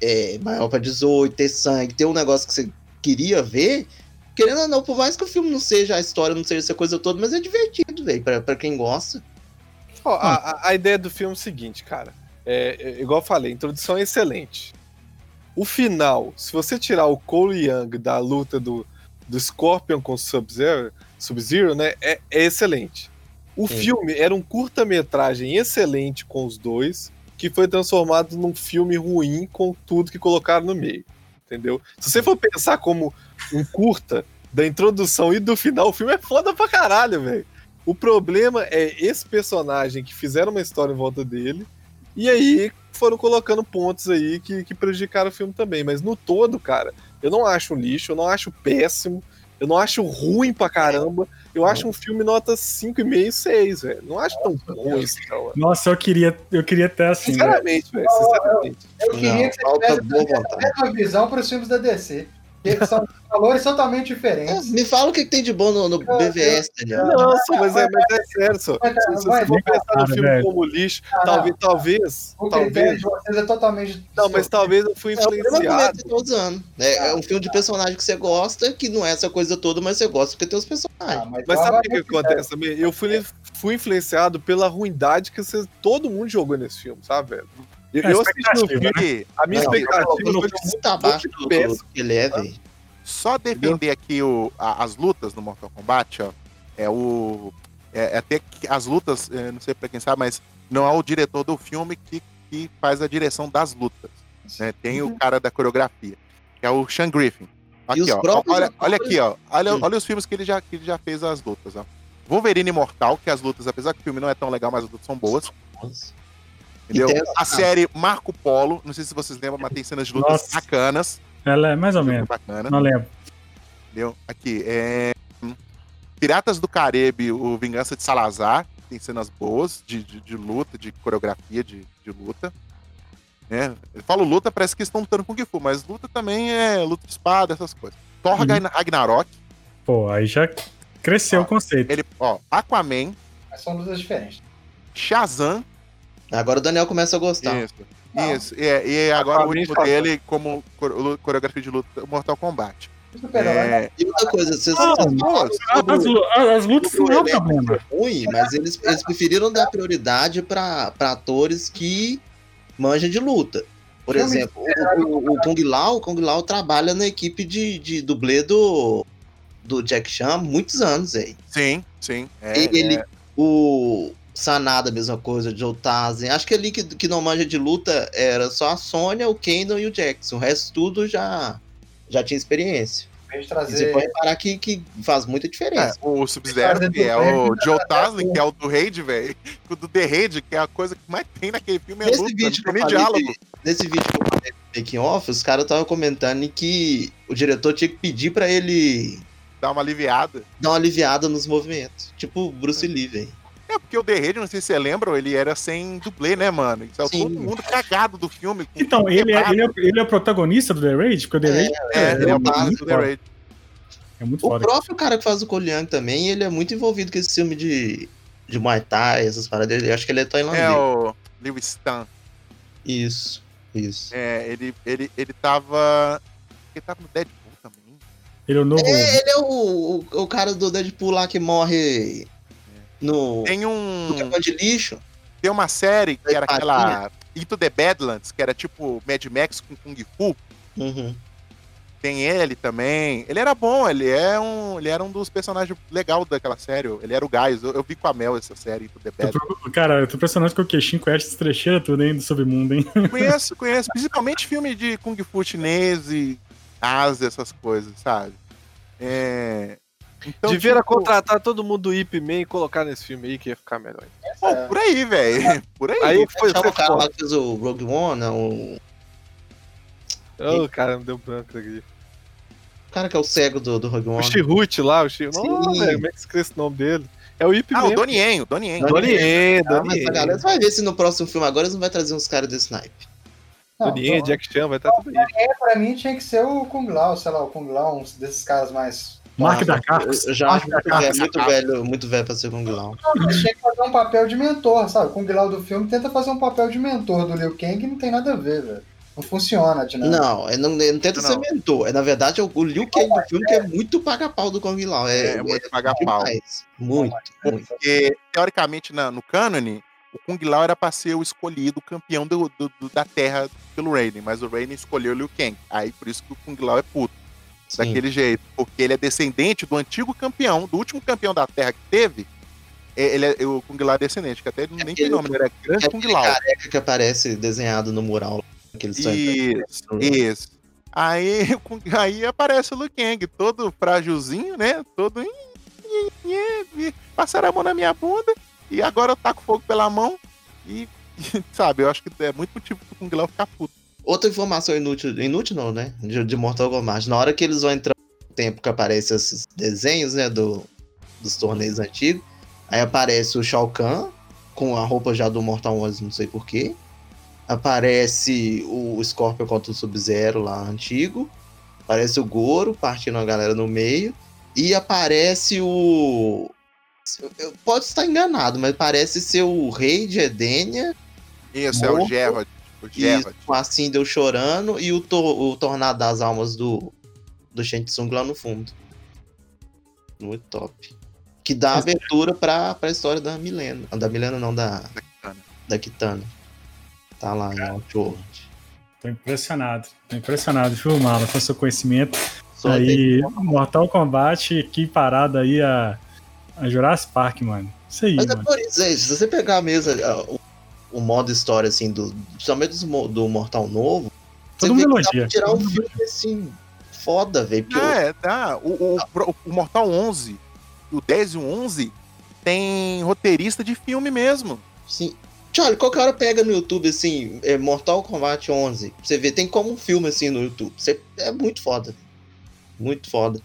S2: é, maior pra 18, ter sangue, ter um negócio que você queria ver, querendo ou não, por mais que o filme não seja a história, não seja essa coisa toda, mas é divertido, velho, pra, pra quem gosta.
S4: Ó, a, a- a ideia do filme é o seguinte, cara. É, é, igual eu falei, a introdução é excelente. O final, se você tirar o Cole Young da luta do, do Scorpion com o Sub-Zero, Sub-Zero, né, é, é excelente. O
S2: Sim.
S4: filme era um curta-metragem excelente com os dois, que foi transformado num filme ruim com tudo que colocaram no meio. Entendeu? Se você for pensar como um curta da introdução e do final, o filme é foda pra caralho, velho. O problema é esse personagem que fizeram uma história em volta dele, e aí foram colocando pontos aí que, que prejudicaram o filme também. Mas no todo, cara, eu não acho um lixo, eu não acho péssimo, eu não acho ruim pra caramba. Eu acho um filme nota 5,5, 6, velho. Não acho tão ruim assim, não.
S1: Nossa, eu queria, eu queria até assim. velho.
S4: Sinceramente, velho. Sinceramente.
S3: Eu queria
S2: Não,
S3: que você tivesse a mesma visão para os filmes da DC. Que são valores totalmente
S2: É,
S3: diferentes.
S2: me fala o que, tem de bom no, no BVS, Daniel.
S4: Nossa, mas é, mas é sério, só. Se, você for pensar no filme
S1: velho.
S4: como lixo,
S3: Ah,
S4: talvez, talvez,
S3: o
S4: talvez.
S3: de vocês é totalmente.
S4: Não, mas talvez eu fui
S2: É
S4: influenciado.
S2: que eu tô usando. É, é um filme de personagem que você gosta, que não é essa coisa toda, mas você gosta porque tem os personagens.
S3: Ah, mas
S4: Mas
S3: eu
S4: sabe o que, que acontece também? Eu fui, fui influenciado pela ruindade que você- todo mundo jogou nesse filme, sabe, velho? Eu,
S1: É,
S4: eu assisti o
S1: expectativa,
S4: filme, a minha
S2: Não,
S4: expectativa foi
S2: muito abaixo do, que ele é, velho.
S5: só defender aqui o, a- as lutas no Mortal Kombat, ó, é o. É, é até que as lutas, não sei pra quem sabe, mas não é o diretor do filme que, que faz a direção das lutas. né? Tem o cara da coreografia, que é o Sean Griffin. Aqui, ó, olha, olha aqui, ó. Olha,
S2: Hum.
S5: olha os filmes que ele, já, que ele já fez as lutas, ó. Wolverine Imortal, que as lutas, apesar que o filme não é tão legal, mas as lutas são boas. Entendeu?
S2: E tem-
S5: A série Marco Polo, não sei se vocês lembram, mas tem cenas de lutas
S1: Nossa.
S5: bacanas.
S1: Ela é mais ou menos.
S5: Bacana.
S1: Não lembro.
S5: Entendeu? Aqui, é. Piratas do Caribe, o Vingança de Salazar, tem cenas boas de, de, de luta, de coreografia de, de luta. Né? Eu falo luta, parece que estão lutando com o Kung Fu, mas luta também é luta de espada, essas coisas. Thor
S1: Uhum.
S5: Ragnarok,
S1: Pô, aí já cresceu
S5: Ó,
S1: o conceito.
S5: ele, ó, Aquaman,
S3: Mas são lutas diferentes.
S5: Shazam,
S2: Agora o Daniel começa a gostar.
S5: isso,
S3: Não.
S5: isso, e, e agora o último dele como core- coreografia de luta, Mortal Kombat. É,
S2: E outra coisa, vocês
S1: Não,
S2: falaram sobre
S1: As, as lutas não é o problema.
S2: ruim, mas eles, eles preferiram dar prioridade pra pra atores que manjam de luta. Por
S3: Filme
S2: exemplo, o, o, o Kung Lao, o Kung Lao trabalha na equipe de, de dublê do, do Jack Chan há muitos anos aí.
S5: sim, sim. é,
S2: ele,
S5: é.
S2: o Sanada, a mesma coisa, Joe Tazen. Acho que ali que, que não manja de luta era só a Sônia, o Kendall e o Jackson. O resto tudo já, já tinha experiência.
S3: De
S2: E você
S3: trazer.
S2: pode reparar que, que faz muita
S5: É,
S2: diferença.
S5: o Sub-Zero, que é o Joe Taslin, que é o do Raid, velho. O do The Raid, que é a coisa que mais tem naquele filme, é
S2: Nesse
S5: luta,
S2: vídeo, que
S5: não tem diálogo.
S2: que- nesse vídeo que eu falei do making off, os caras estavam comentando que o diretor tinha que pedir pra ele
S5: Dá uma aliviada.
S2: dar uma aliviada nos movimentos. Tipo o Bruce Lee, velho.
S5: É, porque o The Raid, não sei se você lembra, ele era sem dublê, né, mano? Então,
S2: Sim.
S5: todo mundo cagado do filme.
S1: Então, ele é, ele, é, ele é o protagonista do The Raid? Porque o The
S2: É,
S1: Raid
S5: É, ele é o
S1: muito
S5: base do The. Raid.
S1: é muito
S2: O
S1: foda.
S2: próprio cara que faz o Koliang também, ele é muito envolvido com esse filme de, de Muay Thai, essas paradas dele. Eu acho que ele é tailandês.
S5: É o Lewis Stan.
S2: Isso. Isso.
S5: É, ele, ele, ele tava. Ele tava no Deadpool também.
S1: Ele é o novo.
S2: É, ele é o, o, o cara do Deadpool lá que morre no,
S5: Tem
S2: no
S5: um.
S2: caminhão de lixo.
S5: Tem uma série que era aquela. Into the Badlands, que era tipo Mad Max com Kung Fu.
S2: Uhum.
S5: Tem ele também. Ele era bom, ele é um. Ele era um dos personagens legais daquela série. Ele era o Gás. Eu, eu vi com a Mel essa série Into the
S1: Eu
S5: Badlands.
S1: tô- Cara, eu tô impressionado com o queixinho conhece essas trecheiras tudo, hein, do submundo, hein?
S5: Conheço, conheço. Principalmente filme de Kung Fu chinês e Ásia, essas coisas, sabe? É. Então,
S4: Devia
S5: tipo,
S4: contratar todo mundo do Ip Man e colocar nesse filme aí que ia ficar melhor.
S5: pô, por aí, velho. Por aí.
S4: Aí foi,
S2: Chama
S4: foi
S2: o cara lá que fez o Rogue One, né? O
S4: Ô, cara, me deu branco aqui.
S2: cara que é o cego do, do Rogue
S4: O
S2: One.
S4: Chihut lá, o Chihut. Não, velho, como é que esquece o nome dele? É o Ip
S5: Ah,
S4: Man.
S5: o Donnie o Donnie
S4: Donnie,
S2: Ah, mas a galera vai ver se no próximo filme agora eles não vai trazer uns caras desse naipe.
S3: Não,
S4: Donnie,
S3: então,
S4: Jack Chan, vai estar tudo aí.
S3: é, pra mim tinha que ser o Kung Lao, sei lá, o Kung Lao, um desses caras mais.
S1: Mark da Carpus.
S2: eu já acho muito velho,
S5: da
S2: muito velho, muito velho pra ser Kung Lao.
S3: Eles tinham que fazer um papel de mentor, sabe? O Kung Lao do filme tenta fazer um papel de mentor do Liu Kang e não tem nada a ver, velho. Não funciona a dinâmica.
S2: Não, ele não, ele não tenta
S5: Não.
S2: ser mentor. É, na verdade, é o, o Liu Kang do filme que é muito paga-pau do Kung Lao. É,
S5: É, muito paga-pau.
S2: demais. Muito, muito.
S5: Porque, teoricamente, na- no cânone, o Kung Lao era pra ser o escolhido campeão do, do- do- da Terra pelo Raiden, mas o Raiden escolheu o Liu Kang. Aí por isso que o Kung Lao é puto,
S2: Sim.
S5: daquele jeito. Porque ele é descendente do antigo campeão, do último campeão da Terra que teve. é- Ele é, o Kung Lao é descendente, que até ele nem tem nome, ele era
S2: É
S5: Grande Kung
S2: aquele
S5: Lao.
S2: careca que aparece desenhado no mural. Que eles
S5: Isso, isso. Aí, Kung- aí aparece o Liu Kang, todo frágilzinho, né? Todo. Passaram a mão na minha bunda e agora eu taco fogo pela mão. E, sabe, eu acho que é muito motivo pro Kung Lao ficar puto.
S2: Outra informação inútil, inútil não, né? De, de Mortal Kombat. Na hora que eles vão entrar no tempo que aparecem esses desenhos, né? Do, dos torneios antigos. Aí aparece o Shao Kahn com a roupa já do Mortal 11, não sei porquê. Aparece o Scorpion contra o Sub-Zero lá antigo. Aparece o Goro partindo a galera no meio. E aparece o. Eu posso estar enganado, mas parece ser o rei de Edenia
S5: Isso, é o
S2: Morto.
S5: Gerard. O Gerard.
S2: Com a Sindel chorando e o, to- o Tornado das Almas do, do Shang Tsung lá no fundo. Muito top. Que dá abertura pra, pra história da Milena. Da Milena não, da,
S5: da Kitana.
S2: da Kitana. Tá lá em Outworld.
S1: Tô impressionado. Tô impressionado, viu, Mala, com seu conhecimento.
S2: Só
S1: aí, Mortal Kombat equiparado aí a, a Jurassic Park, mano. Isso aí,
S2: Mas é
S1: mano.
S2: por isso, é, se você pegar a mesa, ah, o, o modo história, assim, do, principalmente mo- do Mortal Novo,
S1: Todo
S2: você
S1: mundo
S2: vê que dá pra
S1: elogia.
S2: tirar
S1: todo
S2: um filme, assim, foda, velho. porque
S5: Ah, é, tá. O, o, o- Mortal 11, o 10 e o 11, tem roteirista de filme mesmo.
S2: Sim. Olha, qualquer hora pega no YouTube, assim, é, Mortal Kombat 11. pra Você vê, tem como um filme, assim, no YouTube. Você, é muito foda. Muito foda.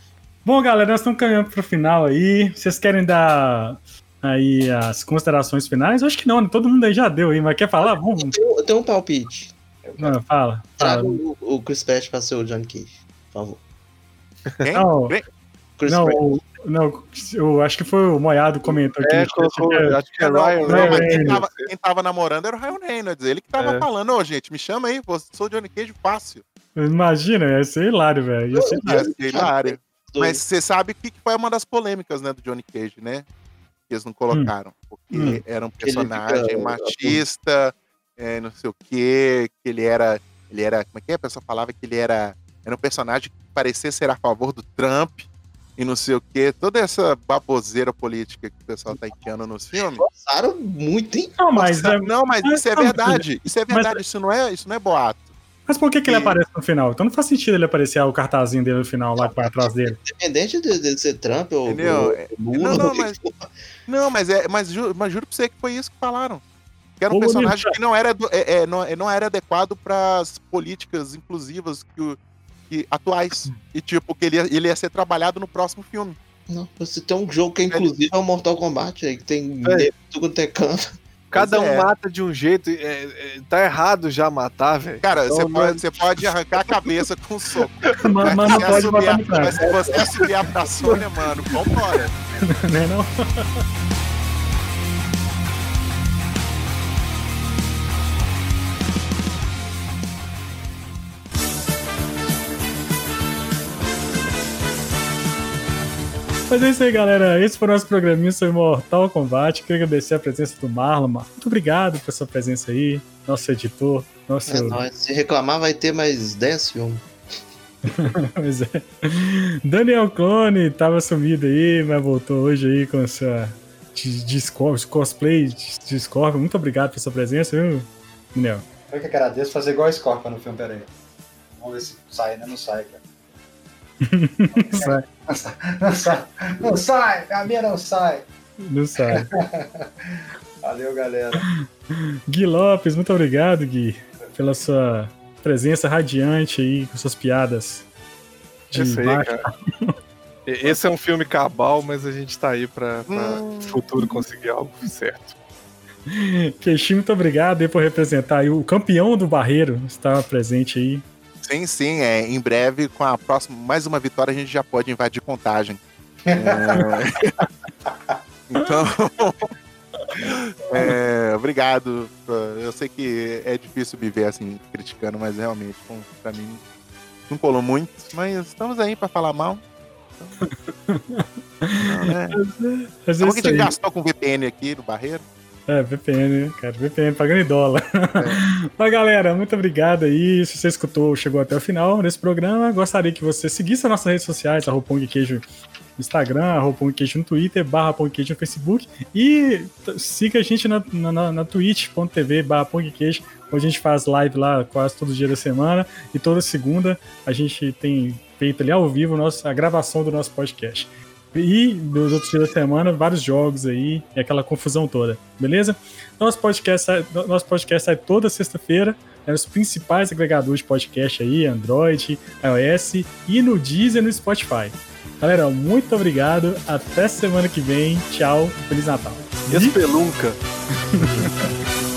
S1: Bom, galera, nós estamos caminhando pro final aí. Vocês querem dar aí as considerações finais? Eu acho que não, né? todo mundo aí já deu aí, mas quer falar? Vamos.
S2: Eu tenho, um palpite.
S1: Não, fala.
S2: Traga o, o Chris Pratt pra ser o Johnny Cage, por favor.
S5: Quem?
S1: Não,
S2: Chris
S1: não, o- não, eu acho que foi o Moiado que comentou aqui.
S4: É, colocou,
S1: que-
S4: acho que é
S5: Não,
S4: Ryan
S5: não, quem tava, quem tava namorando era o Ryan Reynolds. Ele que tava
S4: É.
S5: falando, ô gente, me chama aí, pô, sou o Johnny Cage fácil.
S1: Imagina, ia ser hilário, velho. Ia ser
S2: Eu-
S1: hilário.
S5: Mas você sabe o que que foi uma das polêmicas, né, do Johnny Cage, né? Que eles não colocaram. Porque
S1: Hum.
S5: era um
S2: Ele fica-
S5: personagem machista, é, não sei o quê, que ele era. Ele era. Como é que é? A pessoa falava que ele era. Era um personagem que parecia ser a favor do Trump e não sei o quê. Toda essa baboseira política que o pessoal tá enfiando nos filmes.
S2: Gostaram muito, hein?
S1: Não, mas, é,
S5: não, mas
S1: mas
S5: isso é
S1: não,
S5: verdade. Isso é
S1: mas-
S5: verdade, isso não é, isso não é boato.
S1: Mas por que, que ele
S5: E-
S1: aparece no final? Então não faz sentido ele aparecer ah, o cartazinho dele no final lá que vai atrás dele.
S2: Independente de, de ser Trump ou,
S5: Entendeu?
S2: ou
S5: É-
S2: Lula.
S5: não, não, mas- Não, mas é, mas, ju- mas juro pra você que foi isso que falaram. Que era um
S1: Ô,
S5: personagem
S1: Bonita.
S5: que não era, é, é, não, é, não era adequado para as políticas inclusivas que, o- que atuais. E tipo, que ele ia, ele ia ser trabalhado no próximo filme.
S2: Não, você tem um jogo que é inclusive é o Mortal Kombat aí, que tem
S4: É.
S2: tudo quanto é canto.
S4: Cada um
S5: é.
S4: mata de um jeito. é, é, tá errado já matar, velho.
S5: Cara,
S4: Então,
S5: você,
S4: não-
S5: pode, você pode arrancar a cabeça com um soco.
S1: Mas, mas não
S5: se
S1: pode
S5: a-
S1: no
S5: mas se você assumir a da Sônia, mano, vambora.
S1: né? Não? Mas é isso aí, galera. Esse foi o nosso programinha sobre Mortal Kombat. Queria agradecer a presença do Marlon. Marlon. Muito obrigado pela sua presença aí, nosso editor. Nosso...
S2: É nóis. Se reclamar, vai ter mais 10 filmes.
S1: Pois é. Daniel Clone tava sumido aí, mas voltou hoje aí com a sua de, de cosplay de, de Scorpion. Muito obrigado pela sua presença, viu, Daniel?
S3: Eu que agradeço fazer igual a Scorpion no filme, peraí. Vamos ver se sai, né? Não sai, cara.
S1: Sai.
S3: Não sai, não sai, a minha não sai.
S1: Não sai.
S3: Valeu, galera.
S1: Gui Lopes, muito obrigado, Gui, pela sua presença radiante aí, com suas piadas. De
S4: Esse aí,
S1: baixo.
S4: cara. Esse é um filme cabal, mas a gente tá aí pra, pra
S5: Hum.
S4: no futuro conseguir algo certo.
S1: Keixi, muito obrigado aí por representar aí o campeão do Barreiro, estava presente aí.
S5: Sim, sim, é, em breve, com a próxima, mais uma vitória, a gente já pode invadir contagem. É, Então, é, obrigado. Eu sei que é difícil me ver assim, criticando, mas realmente, bom, pra mim, não colou muito. Mas estamos aí pra falar mal. Então, não, é.
S1: É
S5: Como que a gente gastou com VPN aqui no Barreiro?
S1: É, VPN, né, cara? VPN pagando em dólar. Mas, galera, muito obrigado aí. Se você escutou, chegou até o final desse programa, gostaria que você seguisse as nossas redes sociais, arroba Queijo no Instagram, arroba no Twitter, barra no Facebook. E siga a gente na, na, na, twitch.tv, barra onde a gente faz live lá quase todo dia da semana. E toda segunda a gente tem feito ali ao vivo a gravação do nosso podcast. E nos outros dias da semana, vários jogos aí, e aquela confusão toda, beleza? Nosso podcast sai, nosso podcast sai toda sexta-feira, é nos principais agregadores de podcast aí, Android, iOS e no Deezer e no Spotify. Galera, muito obrigado, até semana que vem, tchau, Feliz Natal.
S4: Espelunca.